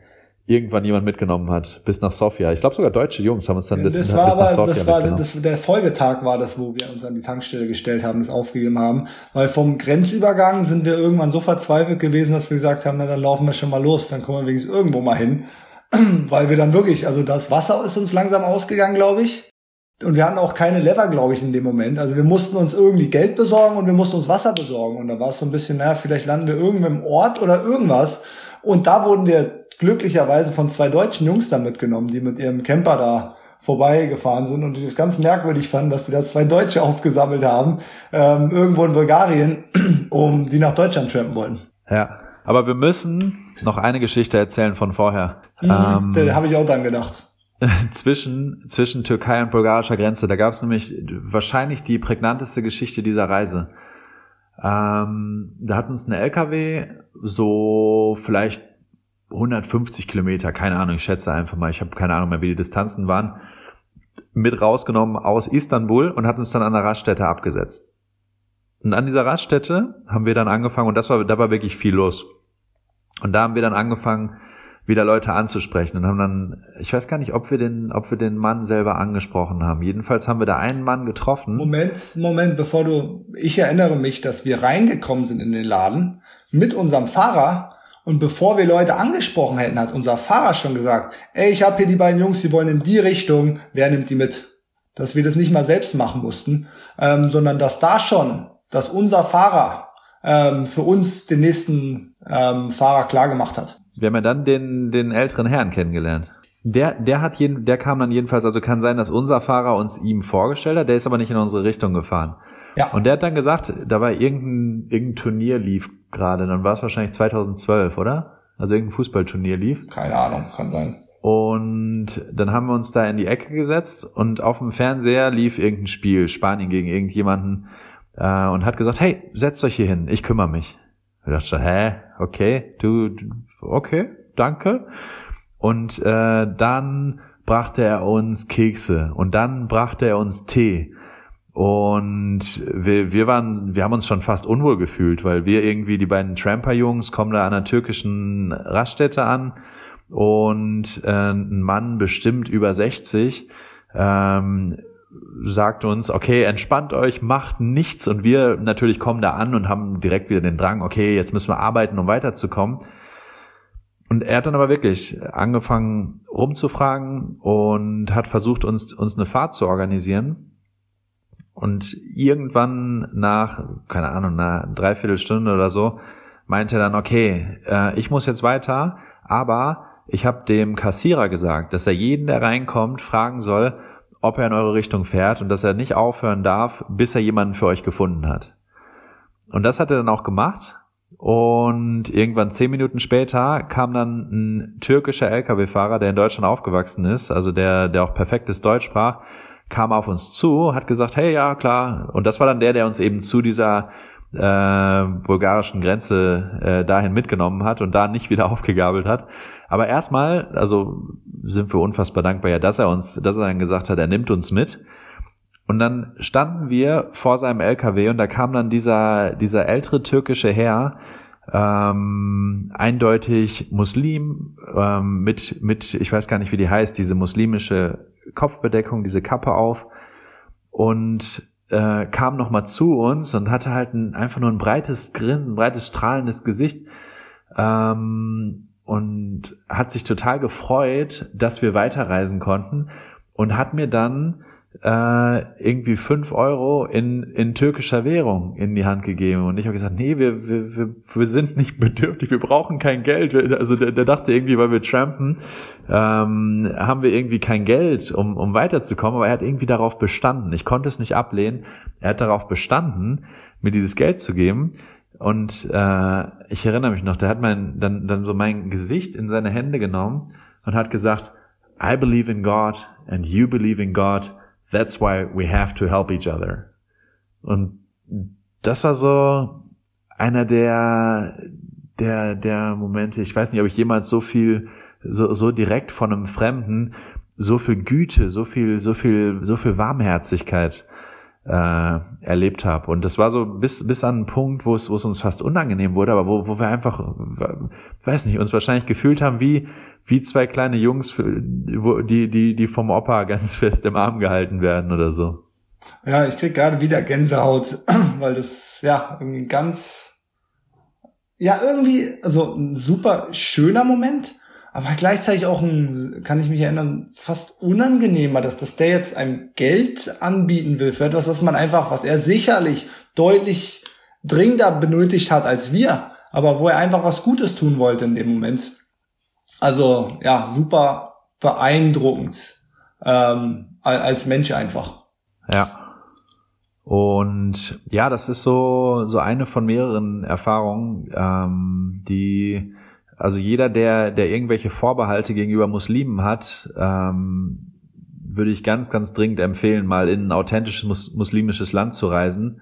irgendwann jemand mitgenommen hat, bis nach Sofia. Ich glaube sogar deutsche Jungs haben uns dann das, das war aber das war das, der Folgetag war das, wo wir uns an die Tankstelle gestellt haben, das aufgegeben haben, weil vom Grenzübergang sind wir irgendwann so verzweifelt gewesen, dass wir gesagt haben, na dann laufen wir schon mal los, dann kommen wir wenigstens irgendwo mal hin, weil wir dann wirklich, also das Wasser ist uns langsam ausgegangen, glaube ich. Und wir hatten auch keine Lever, glaube ich, in dem Moment. Also wir mussten uns irgendwie Geld besorgen und wir mussten uns Wasser besorgen. Und da war es so ein bisschen, naja, vielleicht landen wir irgendwo im Ort oder irgendwas. Und da wurden wir glücklicherweise von zwei deutschen Jungs da mitgenommen, die mit ihrem Camper da vorbeigefahren sind und die das ganz merkwürdig fanden, dass sie da zwei Deutsche aufgesammelt haben, ähm, irgendwo in Bulgarien, um die nach Deutschland trampen wollten. Ja, aber wir müssen noch eine Geschichte erzählen von vorher. Mhm, ähm, da habe ich auch dann gedacht. zwischen, zwischen Türkei und bulgarischer Grenze. Da gab es nämlich wahrscheinlich die prägnanteste Geschichte dieser Reise. Ähm, da hat uns ein LKW so vielleicht 150 Kilometer, keine Ahnung, ich schätze einfach mal, ich habe keine Ahnung mehr, wie die Distanzen waren, mit rausgenommen aus Istanbul und hat uns dann an der Raststätte abgesetzt. Und an dieser Raststätte haben wir dann angefangen, und das war, da war wirklich viel los. Und da haben wir dann angefangen, wieder Leute anzusprechen und haben dann, ich weiß gar nicht, ob wir den, ob wir den Mann selber angesprochen haben. Jedenfalls haben wir da einen Mann getroffen. Moment, Moment, bevor du, ich erinnere mich, dass wir reingekommen sind in den Laden mit unserem Fahrer und bevor wir Leute angesprochen hätten, hat unser Fahrer schon gesagt, ey, ich habe hier die beiden Jungs, die wollen in die Richtung, wer nimmt die mit? Dass wir das nicht mal selbst machen mussten, ähm, sondern dass da schon, dass unser Fahrer ähm, für uns den nächsten ähm, Fahrer klar gemacht hat. Wir haben ja dann den, den älteren Herrn kennengelernt. Der, der hat jeden, der kam dann jedenfalls, also kann sein, dass unser Fahrer uns ihm vorgestellt hat, der ist aber nicht in unsere Richtung gefahren. Ja. Und der hat dann gesagt, da war irgendein, irgendein Turnier lief gerade, dann war es wahrscheinlich 2012, oder? Also irgendein Fußballturnier lief. Keine Ahnung, kann sein. Und dann haben wir uns da in die Ecke gesetzt und auf dem Fernseher lief irgendein Spiel, Spanien gegen irgendjemanden, äh, und hat gesagt, hey, setzt euch hier hin, ich kümmere mich. Ich dachte, hä, okay, du, okay, danke. Und äh, dann brachte er uns Kekse und dann brachte er uns Tee und wir, wir waren, wir haben uns schon fast unwohl gefühlt, weil wir irgendwie, die beiden Tramper-Jungs kommen da an einer türkischen Raststätte an und äh, ein Mann bestimmt über 60 ähm, sagt uns, okay, entspannt euch, macht nichts und wir natürlich kommen da an und haben direkt wieder den Drang, okay, jetzt müssen wir arbeiten, um weiterzukommen. Und er hat dann aber wirklich angefangen rumzufragen und hat versucht, uns, uns eine Fahrt zu organisieren und irgendwann nach, keine Ahnung, einer Dreiviertelstunde oder so, meinte er dann, okay, äh, ich muss jetzt weiter, aber ich habe dem Kassierer gesagt, dass er jeden, der reinkommt, fragen soll, ob er in eure Richtung fährt und dass er nicht aufhören darf, bis er jemanden für euch gefunden hat. Und das hat er dann auch gemacht. Und irgendwann zehn Minuten später kam dann ein türkischer Lkw-Fahrer, der in Deutschland aufgewachsen ist, also der, der auch perfektes Deutsch sprach, kam auf uns zu, hat gesagt, hey, ja, klar. Und das war dann der, der uns eben zu dieser äh, bulgarischen Grenze äh, dahin mitgenommen hat und da nicht wieder aufgegabelt hat. Aber erstmal, also sind wir unfassbar dankbar, ja, dass er uns, dass er dann gesagt hat, er nimmt uns mit. Und dann standen wir vor seinem LKW und da kam dann dieser, dieser ältere türkische Herr, ähm, eindeutig Muslim, ähm, mit, mit, ich weiß gar nicht, wie die heißt, diese muslimische Kopfbedeckung, diese Kappe auf und äh, kam nochmal zu uns und hatte halt ein, einfach nur ein breites Grinsen, ein breites strahlendes Gesicht ähm, und hat sich total gefreut, dass wir weiterreisen konnten und hat mir dann äh, irgendwie fünf Euro in, in türkischer Währung in die Hand gegeben. Und ich habe gesagt, nee, wir, wir, wir, sind nicht bedürftig, wir brauchen kein Geld. Also der, der dachte irgendwie, weil wir trampen, ähm, haben wir irgendwie kein Geld, um, um weiterzukommen. Aber er hat irgendwie darauf bestanden. Ich konnte es nicht ablehnen. Er hat darauf bestanden, mir dieses Geld zu geben. Und äh, ich erinnere mich noch, der hat mein, dann, dann so mein Gesicht in seine Hände genommen und hat gesagt, I believe in God and you believe in God. That's why we have to help each other. Und das war so einer der, der, der Momente, ich weiß nicht, ob ich jemals so viel, so, so direkt von einem Fremden, so viel Güte, so viel, so viel, so viel Warmherzigkeit äh, erlebt habe. Und das war so bis, bis an einen Punkt, wo es, wo es uns fast unangenehm wurde, aber wo, wo wir einfach, weiß nicht, uns wahrscheinlich gefühlt haben wie, wie zwei kleine Jungs, die, die, die vom Opa ganz fest im Arm gehalten werden oder so. Ja, ich krieg gerade wieder Gänsehaut, weil das, ja, irgendwie ganz, ja, irgendwie, also ein super schöner Moment, aber gleichzeitig auch ein, kann ich mich erinnern, fast unangenehmer, dass, dass der jetzt einem Geld anbieten will für etwas, was man einfach, was er sicherlich deutlich dringender benötigt hat als wir, aber wo er einfach was Gutes tun wollte in dem Moment. Also ja, super beeindruckend ähm, als Mensch einfach. Ja. Und ja, das ist so so eine von mehreren Erfahrungen, ähm, die also jeder, der, der irgendwelche Vorbehalte gegenüber Muslimen hat, ähm, würde ich ganz, ganz dringend empfehlen, mal in ein authentisches mus muslimisches Land zu reisen,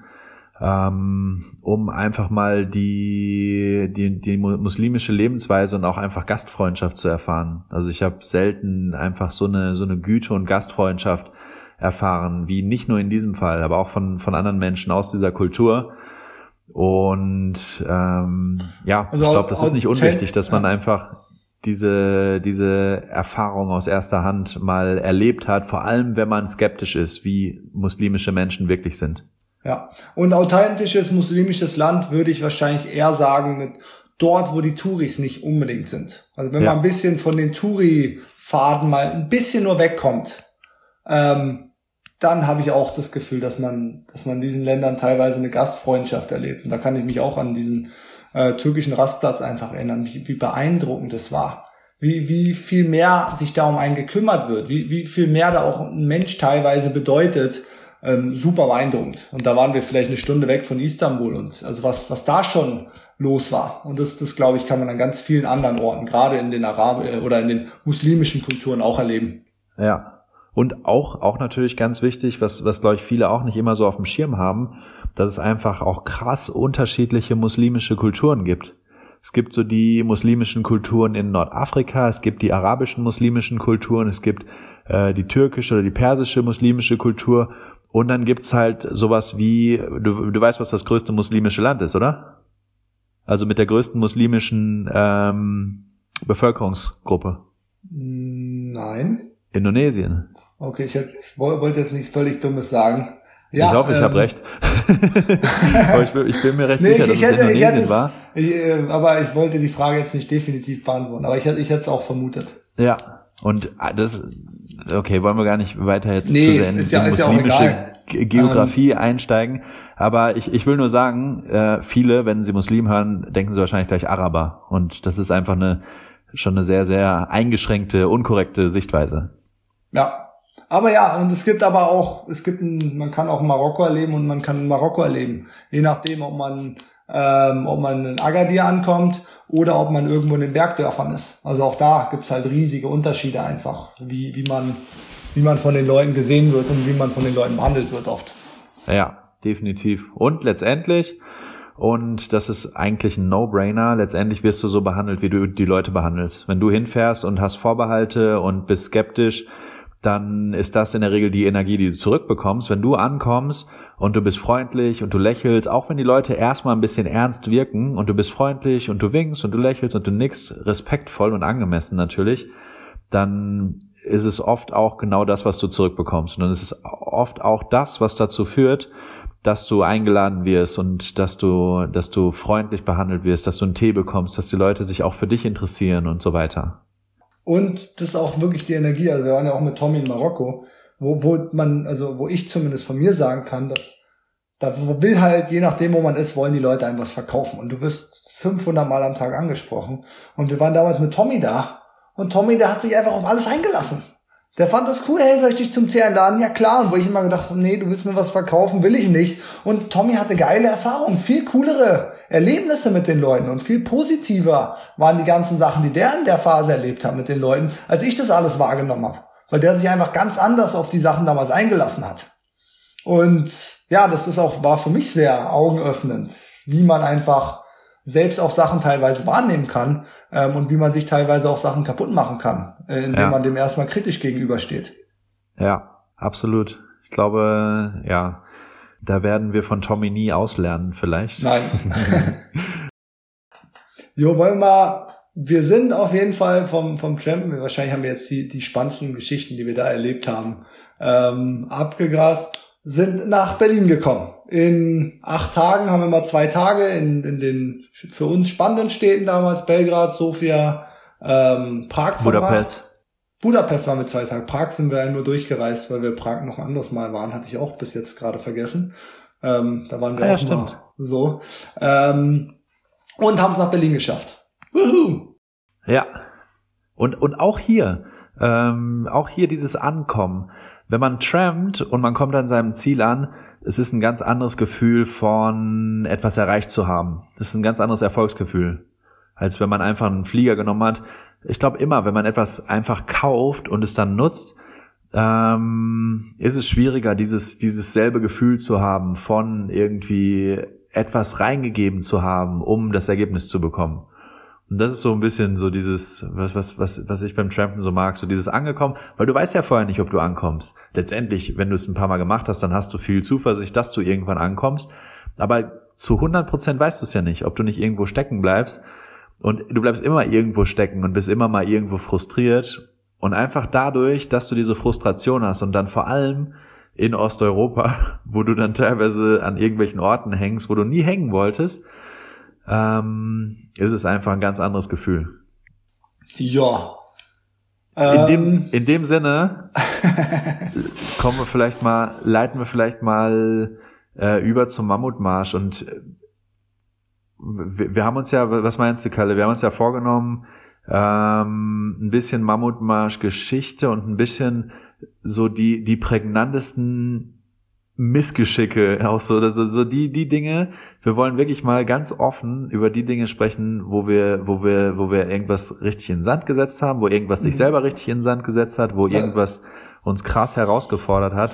ähm, um einfach mal die, die, die muslimische Lebensweise und auch einfach Gastfreundschaft zu erfahren. Also ich habe selten einfach so eine, so eine Güte und Gastfreundschaft erfahren, wie nicht nur in diesem Fall, aber auch von, von anderen Menschen aus dieser Kultur. Und ähm, ja, also ich glaube, das ist nicht unwichtig, dass man einfach diese, diese Erfahrung aus erster Hand mal erlebt hat, vor allem wenn man skeptisch ist, wie muslimische Menschen wirklich sind. Ja, und authentisches muslimisches Land würde ich wahrscheinlich eher sagen mit dort, wo die Touris nicht unbedingt sind. Also wenn ja. man ein bisschen von den Touri-Faden mal ein bisschen nur wegkommt, ähm, dann habe ich auch das Gefühl, dass man, dass man in diesen Ländern teilweise eine Gastfreundschaft erlebt. Und da kann ich mich auch an diesen äh, türkischen Rastplatz einfach erinnern, wie, wie beeindruckend das war. Wie, wie viel mehr sich da um einen gekümmert wird, wie, wie viel mehr da auch ein Mensch teilweise bedeutet. Ähm, super beeindruckend. Und da waren wir vielleicht eine Stunde weg von Istanbul und also was, was da schon los war. Und das, das glaube ich, kann man an ganz vielen anderen Orten, gerade in den Arab äh, oder in den muslimischen Kulturen auch erleben. Ja, und auch, auch natürlich ganz wichtig, was, was glaube ich viele auch nicht immer so auf dem Schirm haben, dass es einfach auch krass unterschiedliche muslimische Kulturen gibt. Es gibt so die muslimischen Kulturen in Nordafrika, es gibt die arabischen muslimischen Kulturen, es gibt äh, die türkische oder die persische muslimische Kultur und dann gibt's halt sowas wie, du, du weißt, was das größte muslimische Land ist, oder? Also mit der größten muslimischen ähm, Bevölkerungsgruppe. Nein. Indonesien. Okay, ich jetzt, wollte jetzt nichts völlig Dummes sagen. Ja, ich hoffe, ich ähm, habe recht. aber ich, ich, bin mir recht nee, sicher, ich, dass hätte, es ich hätte es, war. Ich, äh, aber ich wollte die Frage jetzt nicht definitiv beantworten. Aber ich, ich hätte es auch vermutet. Ja, und ah, das, okay, wollen wir gar nicht weiter jetzt nee, zu sehr in ist ja, ist ja auch egal. Geografie ähm, einsteigen. Aber ich, ich will nur sagen, äh, viele, wenn sie Muslim hören, denken sie wahrscheinlich gleich Araber. Und das ist einfach eine schon eine sehr, sehr eingeschränkte, unkorrekte Sichtweise. Ja, aber ja, und es gibt aber auch, es gibt ein, man kann auch in Marokko erleben und man kann in Marokko erleben. Je nachdem, ob man, ähm, ob man in Agadir ankommt oder ob man irgendwo in den Bergdörfern ist. Also auch da gibt's halt riesige Unterschiede einfach, wie, wie man, wie man von den Leuten gesehen wird und wie man von den Leuten behandelt wird oft. Ja, definitiv. Und letztendlich, und das ist eigentlich ein No-Brainer. Letztendlich wirst du so behandelt, wie du die Leute behandelst. Wenn du hinfährst und hast Vorbehalte und bist skeptisch, dann ist das in der Regel die Energie, die du zurückbekommst. Wenn du ankommst und du bist freundlich und du lächelst, auch wenn die Leute erstmal ein bisschen ernst wirken und du bist freundlich und du winkst und du lächelst und du nickst, respektvoll und angemessen natürlich, dann ist es oft auch genau das, was du zurückbekommst. Und dann ist es oft auch das, was dazu führt, dass du eingeladen wirst und dass du, dass du freundlich behandelt wirst, dass du einen Tee bekommst, dass die Leute sich auch für dich interessieren und so weiter. Und das ist auch wirklich die Energie. Also wir waren ja auch mit Tommy in Marokko, wo, wo man, also wo ich zumindest von mir sagen kann, dass da will halt, je nachdem, wo man ist, wollen die Leute einem was verkaufen. Und du wirst 500 Mal am Tag angesprochen. Und wir waren damals mit Tommy da. Und Tommy, der hat sich einfach auf alles eingelassen. Der fand das cool, hey, soll ich dich zum Tee einladen? Ja klar. Und wo ich immer gedacht, nee, du willst mir was verkaufen, will ich nicht. Und Tommy hatte geile Erfahrungen, viel coolere Erlebnisse mit den Leuten und viel positiver waren die ganzen Sachen, die der in der Phase erlebt hat mit den Leuten, als ich das alles wahrgenommen habe. Weil der sich einfach ganz anders auf die Sachen damals eingelassen hat. Und ja, das ist auch, war für mich sehr augenöffnend, wie man einfach selbst auch Sachen teilweise wahrnehmen kann ähm, und wie man sich teilweise auch Sachen kaputt machen kann, äh, indem ja. man dem erstmal kritisch gegenübersteht. Ja, absolut. Ich glaube, ja, da werden wir von Tommy nie auslernen, vielleicht. Nein. jo, wollen wir mal, wir sind auf jeden Fall vom, vom Champion, wahrscheinlich haben wir jetzt die, die spannendsten Geschichten, die wir da erlebt haben, ähm, abgegrast sind nach Berlin gekommen. In acht Tagen haben wir mal zwei Tage in, in den für uns spannenden Städten damals, Belgrad, Sofia, ähm, Prag verbracht. Budapest. Budapest waren wir zwei Tage. Prag sind wir ja nur durchgereist, weil wir Prag noch ein anderes Mal waren, hatte ich auch bis jetzt gerade vergessen. Ähm, da waren wir ah, auch ja, mal so. Ähm, und haben es nach Berlin geschafft. Woohoo. Ja. Und, und auch hier, ähm, auch hier dieses Ankommen wenn man trampt und man kommt an seinem Ziel an, es ist ein ganz anderes Gefühl von etwas erreicht zu haben. Das ist ein ganz anderes Erfolgsgefühl, als wenn man einfach einen Flieger genommen hat. Ich glaube immer, wenn man etwas einfach kauft und es dann nutzt, ähm, ist es schwieriger, dieses, dieses selbe Gefühl zu haben, von irgendwie etwas reingegeben zu haben, um das Ergebnis zu bekommen. Und das ist so ein bisschen so dieses, was, was, was, was ich beim Trampen so mag, so dieses Angekommen, weil du weißt ja vorher nicht, ob du ankommst. Letztendlich, wenn du es ein paar Mal gemacht hast, dann hast du viel Zuversicht, dass du irgendwann ankommst. Aber zu 100 Prozent weißt du es ja nicht, ob du nicht irgendwo stecken bleibst. Und du bleibst immer irgendwo stecken und bist immer mal irgendwo frustriert. Und einfach dadurch, dass du diese Frustration hast und dann vor allem in Osteuropa, wo du dann teilweise an irgendwelchen Orten hängst, wo du nie hängen wolltest, ähm, ist es einfach ein ganz anderes Gefühl. Ja. In dem, ähm. in dem Sinne kommen wir vielleicht mal, leiten wir vielleicht mal äh, über zum Mammutmarsch und äh, wir, wir, haben uns ja, was meinst du, Kalle? Wir haben uns ja vorgenommen, ähm, ein bisschen Mammutmarsch-Geschichte und ein bisschen so die, die prägnantesten Missgeschicke, auch so, also so die, die Dinge. Wir wollen wirklich mal ganz offen über die Dinge sprechen, wo wir, wo wir, wo wir irgendwas richtig in den Sand gesetzt haben, wo irgendwas mhm. sich selber richtig in den Sand gesetzt hat, wo ja. irgendwas uns krass herausgefordert hat.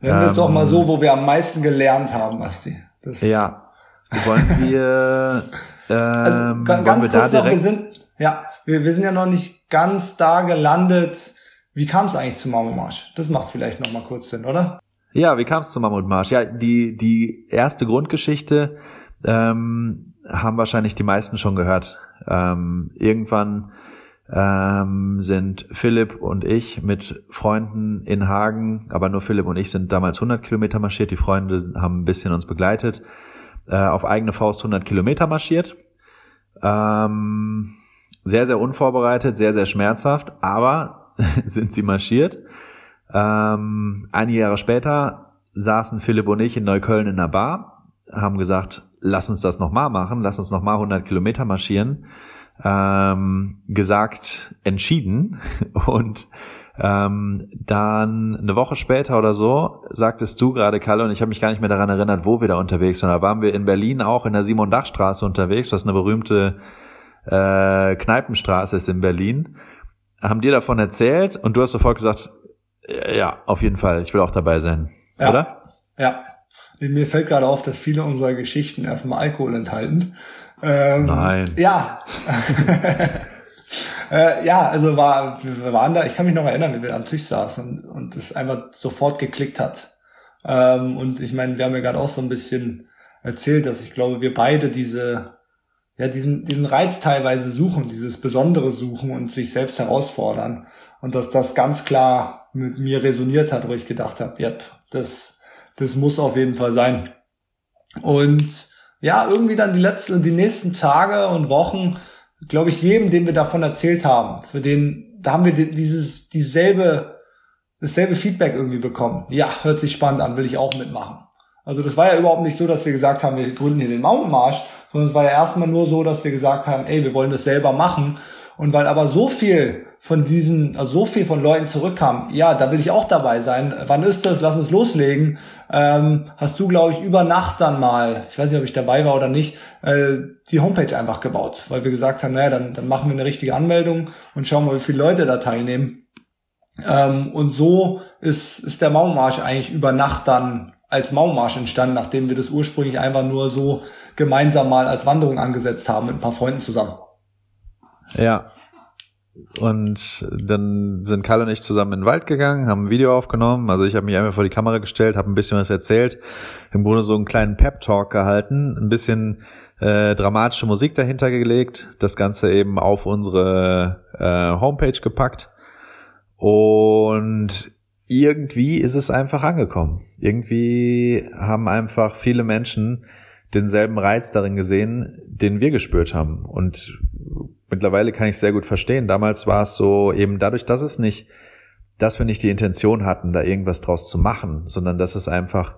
Nennen wir es doch mal so, wo wir am meisten gelernt haben, Basti. Das ja. Wollen wir, ähm, also, ganz wir kurz noch, wir sind, ja, wir, wir sind ja noch nicht ganz da gelandet. Wie kam es eigentlich zum Mauermarsch? Das macht vielleicht noch mal kurz Sinn, oder? Ja, wie kam es zum Mammutmarsch? Ja, die, die erste Grundgeschichte ähm, haben wahrscheinlich die meisten schon gehört. Ähm, irgendwann ähm, sind Philipp und ich mit Freunden in Hagen, aber nur Philipp und ich sind damals 100 Kilometer marschiert. Die Freunde haben ein bisschen uns begleitet, äh, auf eigene Faust 100 Kilometer marschiert. Ähm, sehr, sehr unvorbereitet, sehr, sehr schmerzhaft, aber sind sie marschiert. Ähm, einige Jahre später saßen Philipp und ich in Neukölln in einer Bar, haben gesagt, lass uns das nochmal machen, lass uns nochmal 100 Kilometer marschieren. Ähm, gesagt, entschieden und ähm, dann eine Woche später oder so sagtest du gerade, Kalle, und ich habe mich gar nicht mehr daran erinnert, wo wir da unterwegs waren. Da waren wir in Berlin auch in der Simon-Dach-Straße unterwegs, was eine berühmte äh, Kneipenstraße ist in Berlin. Haben dir davon erzählt und du hast sofort gesagt, ja, auf jeden Fall. Ich will auch dabei sein. Ja. Oder? Ja. Mir fällt gerade auf, dass viele unserer Geschichten erstmal Alkohol enthalten. Ähm, Nein. Ja. äh, ja, also war, wir waren da, ich kann mich noch erinnern, wie wir am Tisch saßen und, und es einfach sofort geklickt hat. Ähm, und ich meine, wir haben ja gerade auch so ein bisschen erzählt, dass ich glaube, wir beide diese, ja, diesen, diesen Reiz teilweise suchen, dieses Besondere suchen und sich selbst herausfordern. Und dass das ganz klar mit mir resoniert hat, wo ich gedacht habe, yep, das, das muss auf jeden Fall sein. Und ja, irgendwie dann die letzten, die nächsten Tage und Wochen, glaube ich, jedem, dem wir davon erzählt haben, für den, da haben wir dieses, dieselbe, dasselbe Feedback irgendwie bekommen. Ja, hört sich spannend an, will ich auch mitmachen. Also das war ja überhaupt nicht so, dass wir gesagt haben, wir gründen hier den Mountain Marsch, sondern es war ja erstmal nur so, dass wir gesagt haben, ey, wir wollen das selber machen. Und weil aber so viel von diesen, also so viel von Leuten zurückkam, ja, da will ich auch dabei sein. Wann ist das? Lass uns loslegen. Ähm, hast du, glaube ich, über Nacht dann mal, ich weiß nicht, ob ich dabei war oder nicht, äh, die Homepage einfach gebaut, weil wir gesagt haben, naja, dann, dann machen wir eine richtige Anmeldung und schauen mal, wie viele Leute da teilnehmen. Ähm, und so ist, ist der Maumarsch eigentlich über Nacht dann als Maumarsch entstanden, nachdem wir das ursprünglich einfach nur so gemeinsam mal als Wanderung angesetzt haben mit ein paar Freunden zusammen. Ja. Und dann sind Karl und ich zusammen in den Wald gegangen, haben ein Video aufgenommen. Also ich habe mich einfach vor die Kamera gestellt, habe ein bisschen was erzählt, im Grunde so einen kleinen Pep-Talk gehalten, ein bisschen äh, dramatische Musik dahinter gelegt, das Ganze eben auf unsere äh, Homepage gepackt. Und irgendwie ist es einfach angekommen. Irgendwie haben einfach viele Menschen denselben Reiz darin gesehen, den wir gespürt haben. Und mittlerweile kann ich sehr gut verstehen. Damals war es so eben dadurch, dass es nicht, dass wir nicht die Intention hatten, da irgendwas draus zu machen, sondern dass es einfach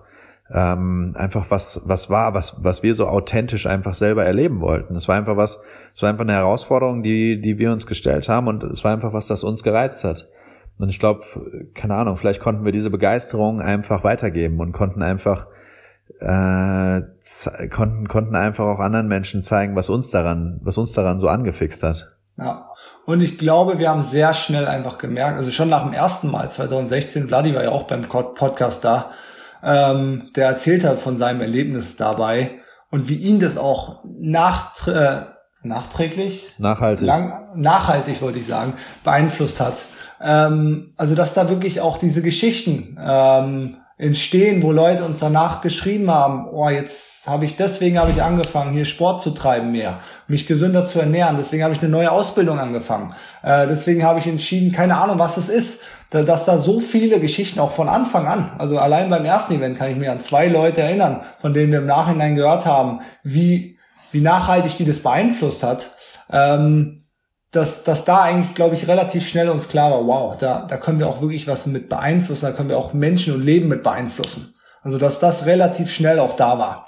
ähm, einfach was was war, was was wir so authentisch einfach selber erleben wollten. Es war einfach was, es war einfach eine Herausforderung, die die wir uns gestellt haben und es war einfach was, das uns gereizt hat. Und ich glaube, keine Ahnung, vielleicht konnten wir diese Begeisterung einfach weitergeben und konnten einfach äh, konnten, konnten einfach auch anderen Menschen zeigen, was uns daran, was uns daran so angefixt hat. Ja. Und ich glaube, wir haben sehr schnell einfach gemerkt, also schon nach dem ersten Mal 2016, Vladi war ja auch beim Podcast da, ähm, der erzählt hat von seinem Erlebnis dabei und wie ihn das auch nach, äh, nachträglich, nachhaltig, lang, nachhaltig wollte ich sagen, beeinflusst hat. Ähm, also dass da wirklich auch diese Geschichten ähm, entstehen, wo Leute uns danach geschrieben haben, oh, jetzt habe ich deswegen habe ich angefangen, hier Sport zu treiben mehr, mich gesünder zu ernähren, deswegen habe ich eine neue Ausbildung angefangen. Äh, deswegen habe ich entschieden, keine Ahnung, was es ist, da, dass da so viele Geschichten auch von Anfang an, also allein beim ersten Event kann ich mir an zwei Leute erinnern, von denen wir im Nachhinein gehört haben, wie wie nachhaltig die das beeinflusst hat. Ähm, dass, dass da eigentlich, glaube ich, relativ schnell uns klar war, wow, da, da können wir auch wirklich was mit beeinflussen, da können wir auch Menschen und Leben mit beeinflussen. Also dass das relativ schnell auch da war.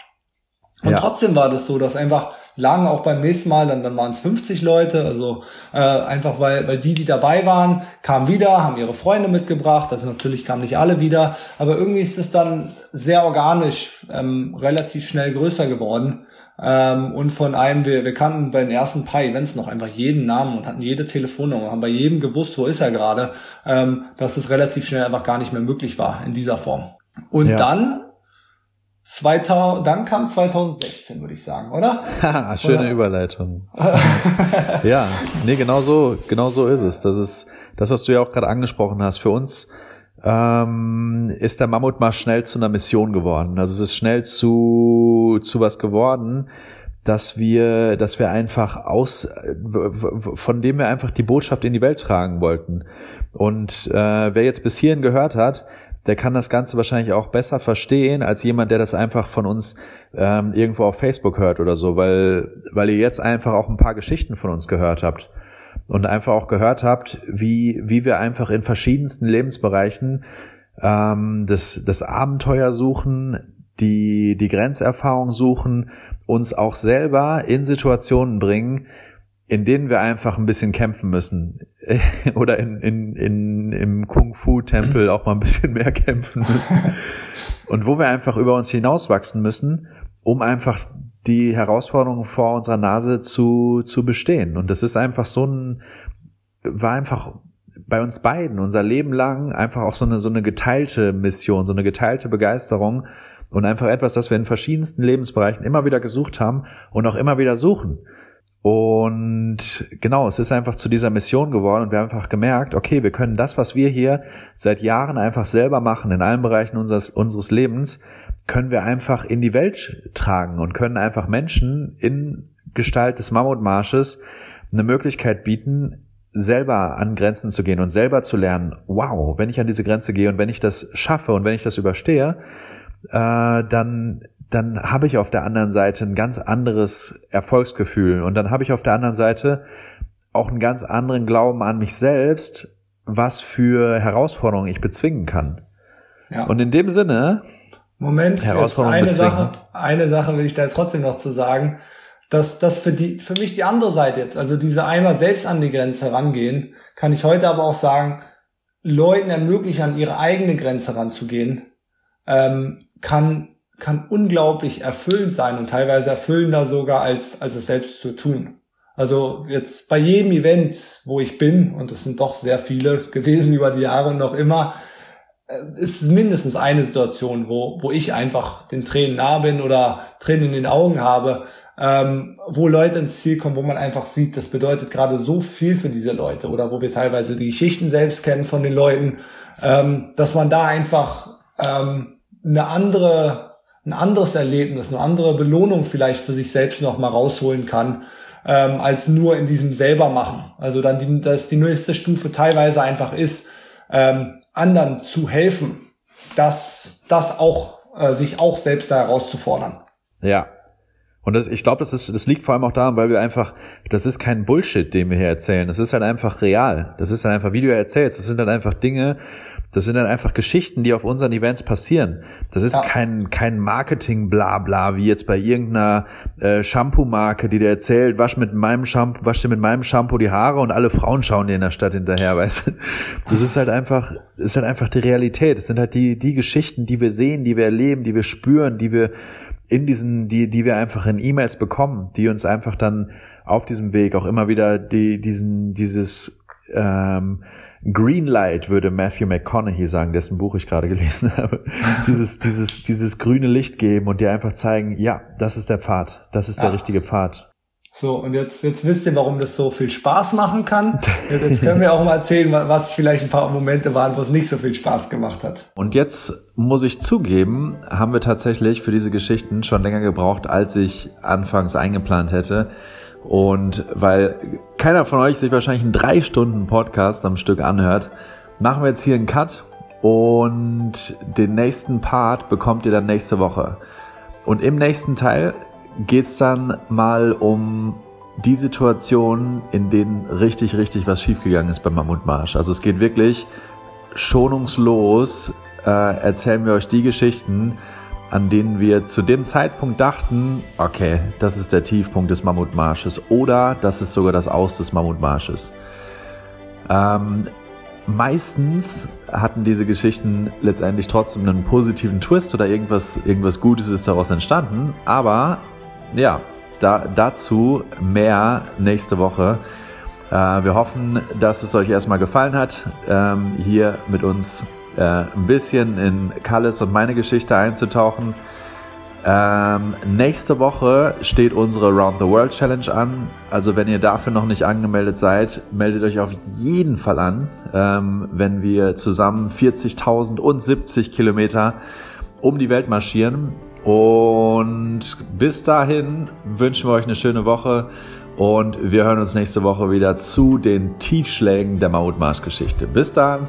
Und ja. trotzdem war das so, dass einfach lang auch beim nächsten Mal, dann, dann waren es 50 Leute, also äh, einfach weil, weil die, die dabei waren, kamen wieder, haben ihre Freunde mitgebracht, also natürlich kamen nicht alle wieder, aber irgendwie ist es dann sehr organisch ähm, relativ schnell größer geworden. Ähm, und von einem, wir, wir kannten bei den ersten paar Events noch einfach jeden Namen und hatten jede Telefonnummer, haben bei jedem gewusst, wo ist er gerade, ähm, dass es relativ schnell einfach gar nicht mehr möglich war in dieser Form. Und ja. dann 2000, dann kam 2016, würde ich sagen, oder? Schöne oder? Überleitung. ja, nee, genau so, genau so ist es. Das ist das, was du ja auch gerade angesprochen hast. Für uns ähm, ist der Mammutmarsch schnell zu einer Mission geworden. Also es ist schnell zu, zu was geworden, dass wir, dass wir einfach aus, von dem wir einfach die Botschaft in die Welt tragen wollten. Und äh, wer jetzt bis hierhin gehört hat, der kann das Ganze wahrscheinlich auch besser verstehen als jemand, der das einfach von uns ähm, irgendwo auf Facebook hört oder so, weil, weil ihr jetzt einfach auch ein paar Geschichten von uns gehört habt und einfach auch gehört habt, wie, wie wir einfach in verschiedensten Lebensbereichen ähm, das, das Abenteuer suchen, die, die Grenzerfahrung suchen, uns auch selber in Situationen bringen, in denen wir einfach ein bisschen kämpfen müssen. Oder in, in, in, im Kung-Fu-Tempel auch mal ein bisschen mehr kämpfen müssen. Und wo wir einfach über uns hinauswachsen müssen, um einfach die Herausforderungen vor unserer Nase zu, zu bestehen. Und das ist einfach so ein, war einfach bei uns beiden unser Leben lang einfach auch so eine, so eine geteilte Mission, so eine geteilte Begeisterung und einfach etwas, das wir in verschiedensten Lebensbereichen immer wieder gesucht haben und auch immer wieder suchen. Und genau, es ist einfach zu dieser Mission geworden und wir haben einfach gemerkt, okay, wir können das, was wir hier seit Jahren einfach selber machen, in allen Bereichen unseres, unseres Lebens, können wir einfach in die Welt tragen und können einfach Menschen in Gestalt des Mammutmarsches eine Möglichkeit bieten, selber an Grenzen zu gehen und selber zu lernen, wow, wenn ich an diese Grenze gehe und wenn ich das schaffe und wenn ich das überstehe, äh, dann, dann habe ich auf der anderen Seite ein ganz anderes Erfolgsgefühl und dann habe ich auf der anderen Seite auch einen ganz anderen Glauben an mich selbst, was für Herausforderungen ich bezwingen kann. Ja. Und in dem Sinne Moment, jetzt eine Sache, eine Sache will ich da trotzdem noch zu sagen. das, das für die, für mich die andere Seite jetzt, also diese einmal selbst an die Grenze rangehen, kann ich heute aber auch sagen, Leuten ermöglichen, an ihre eigene Grenze ranzugehen, ähm, kann, kann unglaublich erfüllend sein und teilweise erfüllender sogar als, als es selbst zu tun. Also jetzt bei jedem Event, wo ich bin, und es sind doch sehr viele gewesen über die Jahre und noch immer, äh, ist mindestens eine Situation, wo, wo ich einfach den Tränen nah bin oder Tränen in den Augen habe, ähm, wo Leute ins Ziel kommen, wo man einfach sieht, das bedeutet gerade so viel für diese Leute oder wo wir teilweise die Geschichten selbst kennen von den Leuten, ähm, dass man da einfach ähm, eine andere, ein anderes Erlebnis, eine andere Belohnung vielleicht für sich selbst noch mal rausholen kann, ähm, als nur in diesem selber machen. Also dann, die, dass die nächste Stufe teilweise einfach ist, ähm, anderen zu helfen, das, das auch, äh, sich auch selbst da herauszufordern. Ja, und das, ich glaube, das, ist, das liegt vor allem auch daran, weil wir einfach, das ist kein Bullshit, den wir hier erzählen. Das ist halt einfach real. Das ist halt einfach, wie du ja erzählst, das sind halt einfach Dinge, das sind dann einfach Geschichten, die auf unseren Events passieren. Das ist ja. kein, kein Marketing-Blabla, wie jetzt bei irgendeiner äh, Shampoo-Marke, die dir erzählt, wasch mit meinem Shampoo, wasch dir mit meinem Shampoo die Haare und alle Frauen schauen dir in der Stadt hinterher, weißt du? Das ist halt einfach, das ist halt einfach die Realität. Das sind halt die, die Geschichten, die wir sehen, die wir erleben, die wir spüren, die wir in diesen, die, die wir einfach in E-Mails bekommen, die uns einfach dann auf diesem Weg auch immer wieder die, diesen, dieses ähm, Greenlight würde Matthew McConaughey sagen, dessen Buch ich gerade gelesen habe. dieses, dieses, dieses grüne Licht geben und dir einfach zeigen, ja, das ist der Pfad, das ist ja. der richtige Pfad. So, und jetzt, jetzt wisst ihr, warum das so viel Spaß machen kann. Jetzt können wir auch mal erzählen, was vielleicht ein paar Momente waren, wo es nicht so viel Spaß gemacht hat. Und jetzt muss ich zugeben, haben wir tatsächlich für diese Geschichten schon länger gebraucht, als ich anfangs eingeplant hätte. Und weil keiner von euch sich wahrscheinlich einen drei Stunden Podcast am Stück anhört, machen wir jetzt hier einen Cut und den nächsten Part bekommt ihr dann nächste Woche. Und im nächsten Teil geht es dann mal um die Situation, in denen richtig, richtig was schiefgegangen ist beim Mammutmarsch. Also es geht wirklich schonungslos, äh, erzählen wir euch die Geschichten, an denen wir zu dem Zeitpunkt dachten, okay, das ist der Tiefpunkt des Mammutmarsches oder das ist sogar das Aus des Mammutmarsches. Ähm, meistens hatten diese Geschichten letztendlich trotzdem einen positiven Twist oder irgendwas, irgendwas Gutes ist daraus entstanden, aber ja, da, dazu mehr nächste Woche. Äh, wir hoffen, dass es euch erstmal gefallen hat, ähm, hier mit uns äh, ein bisschen in Kalles und meine Geschichte einzutauchen. Ähm, nächste Woche steht unsere Round the World Challenge an. Also wenn ihr dafür noch nicht angemeldet seid, meldet euch auf jeden Fall an, ähm, wenn wir zusammen 40.000 und 70 Kilometer um die Welt marschieren. Und bis dahin wünschen wir euch eine schöne Woche und wir hören uns nächste Woche wieder zu den Tiefschlägen der Mammutmarsch-Geschichte. Bis dann!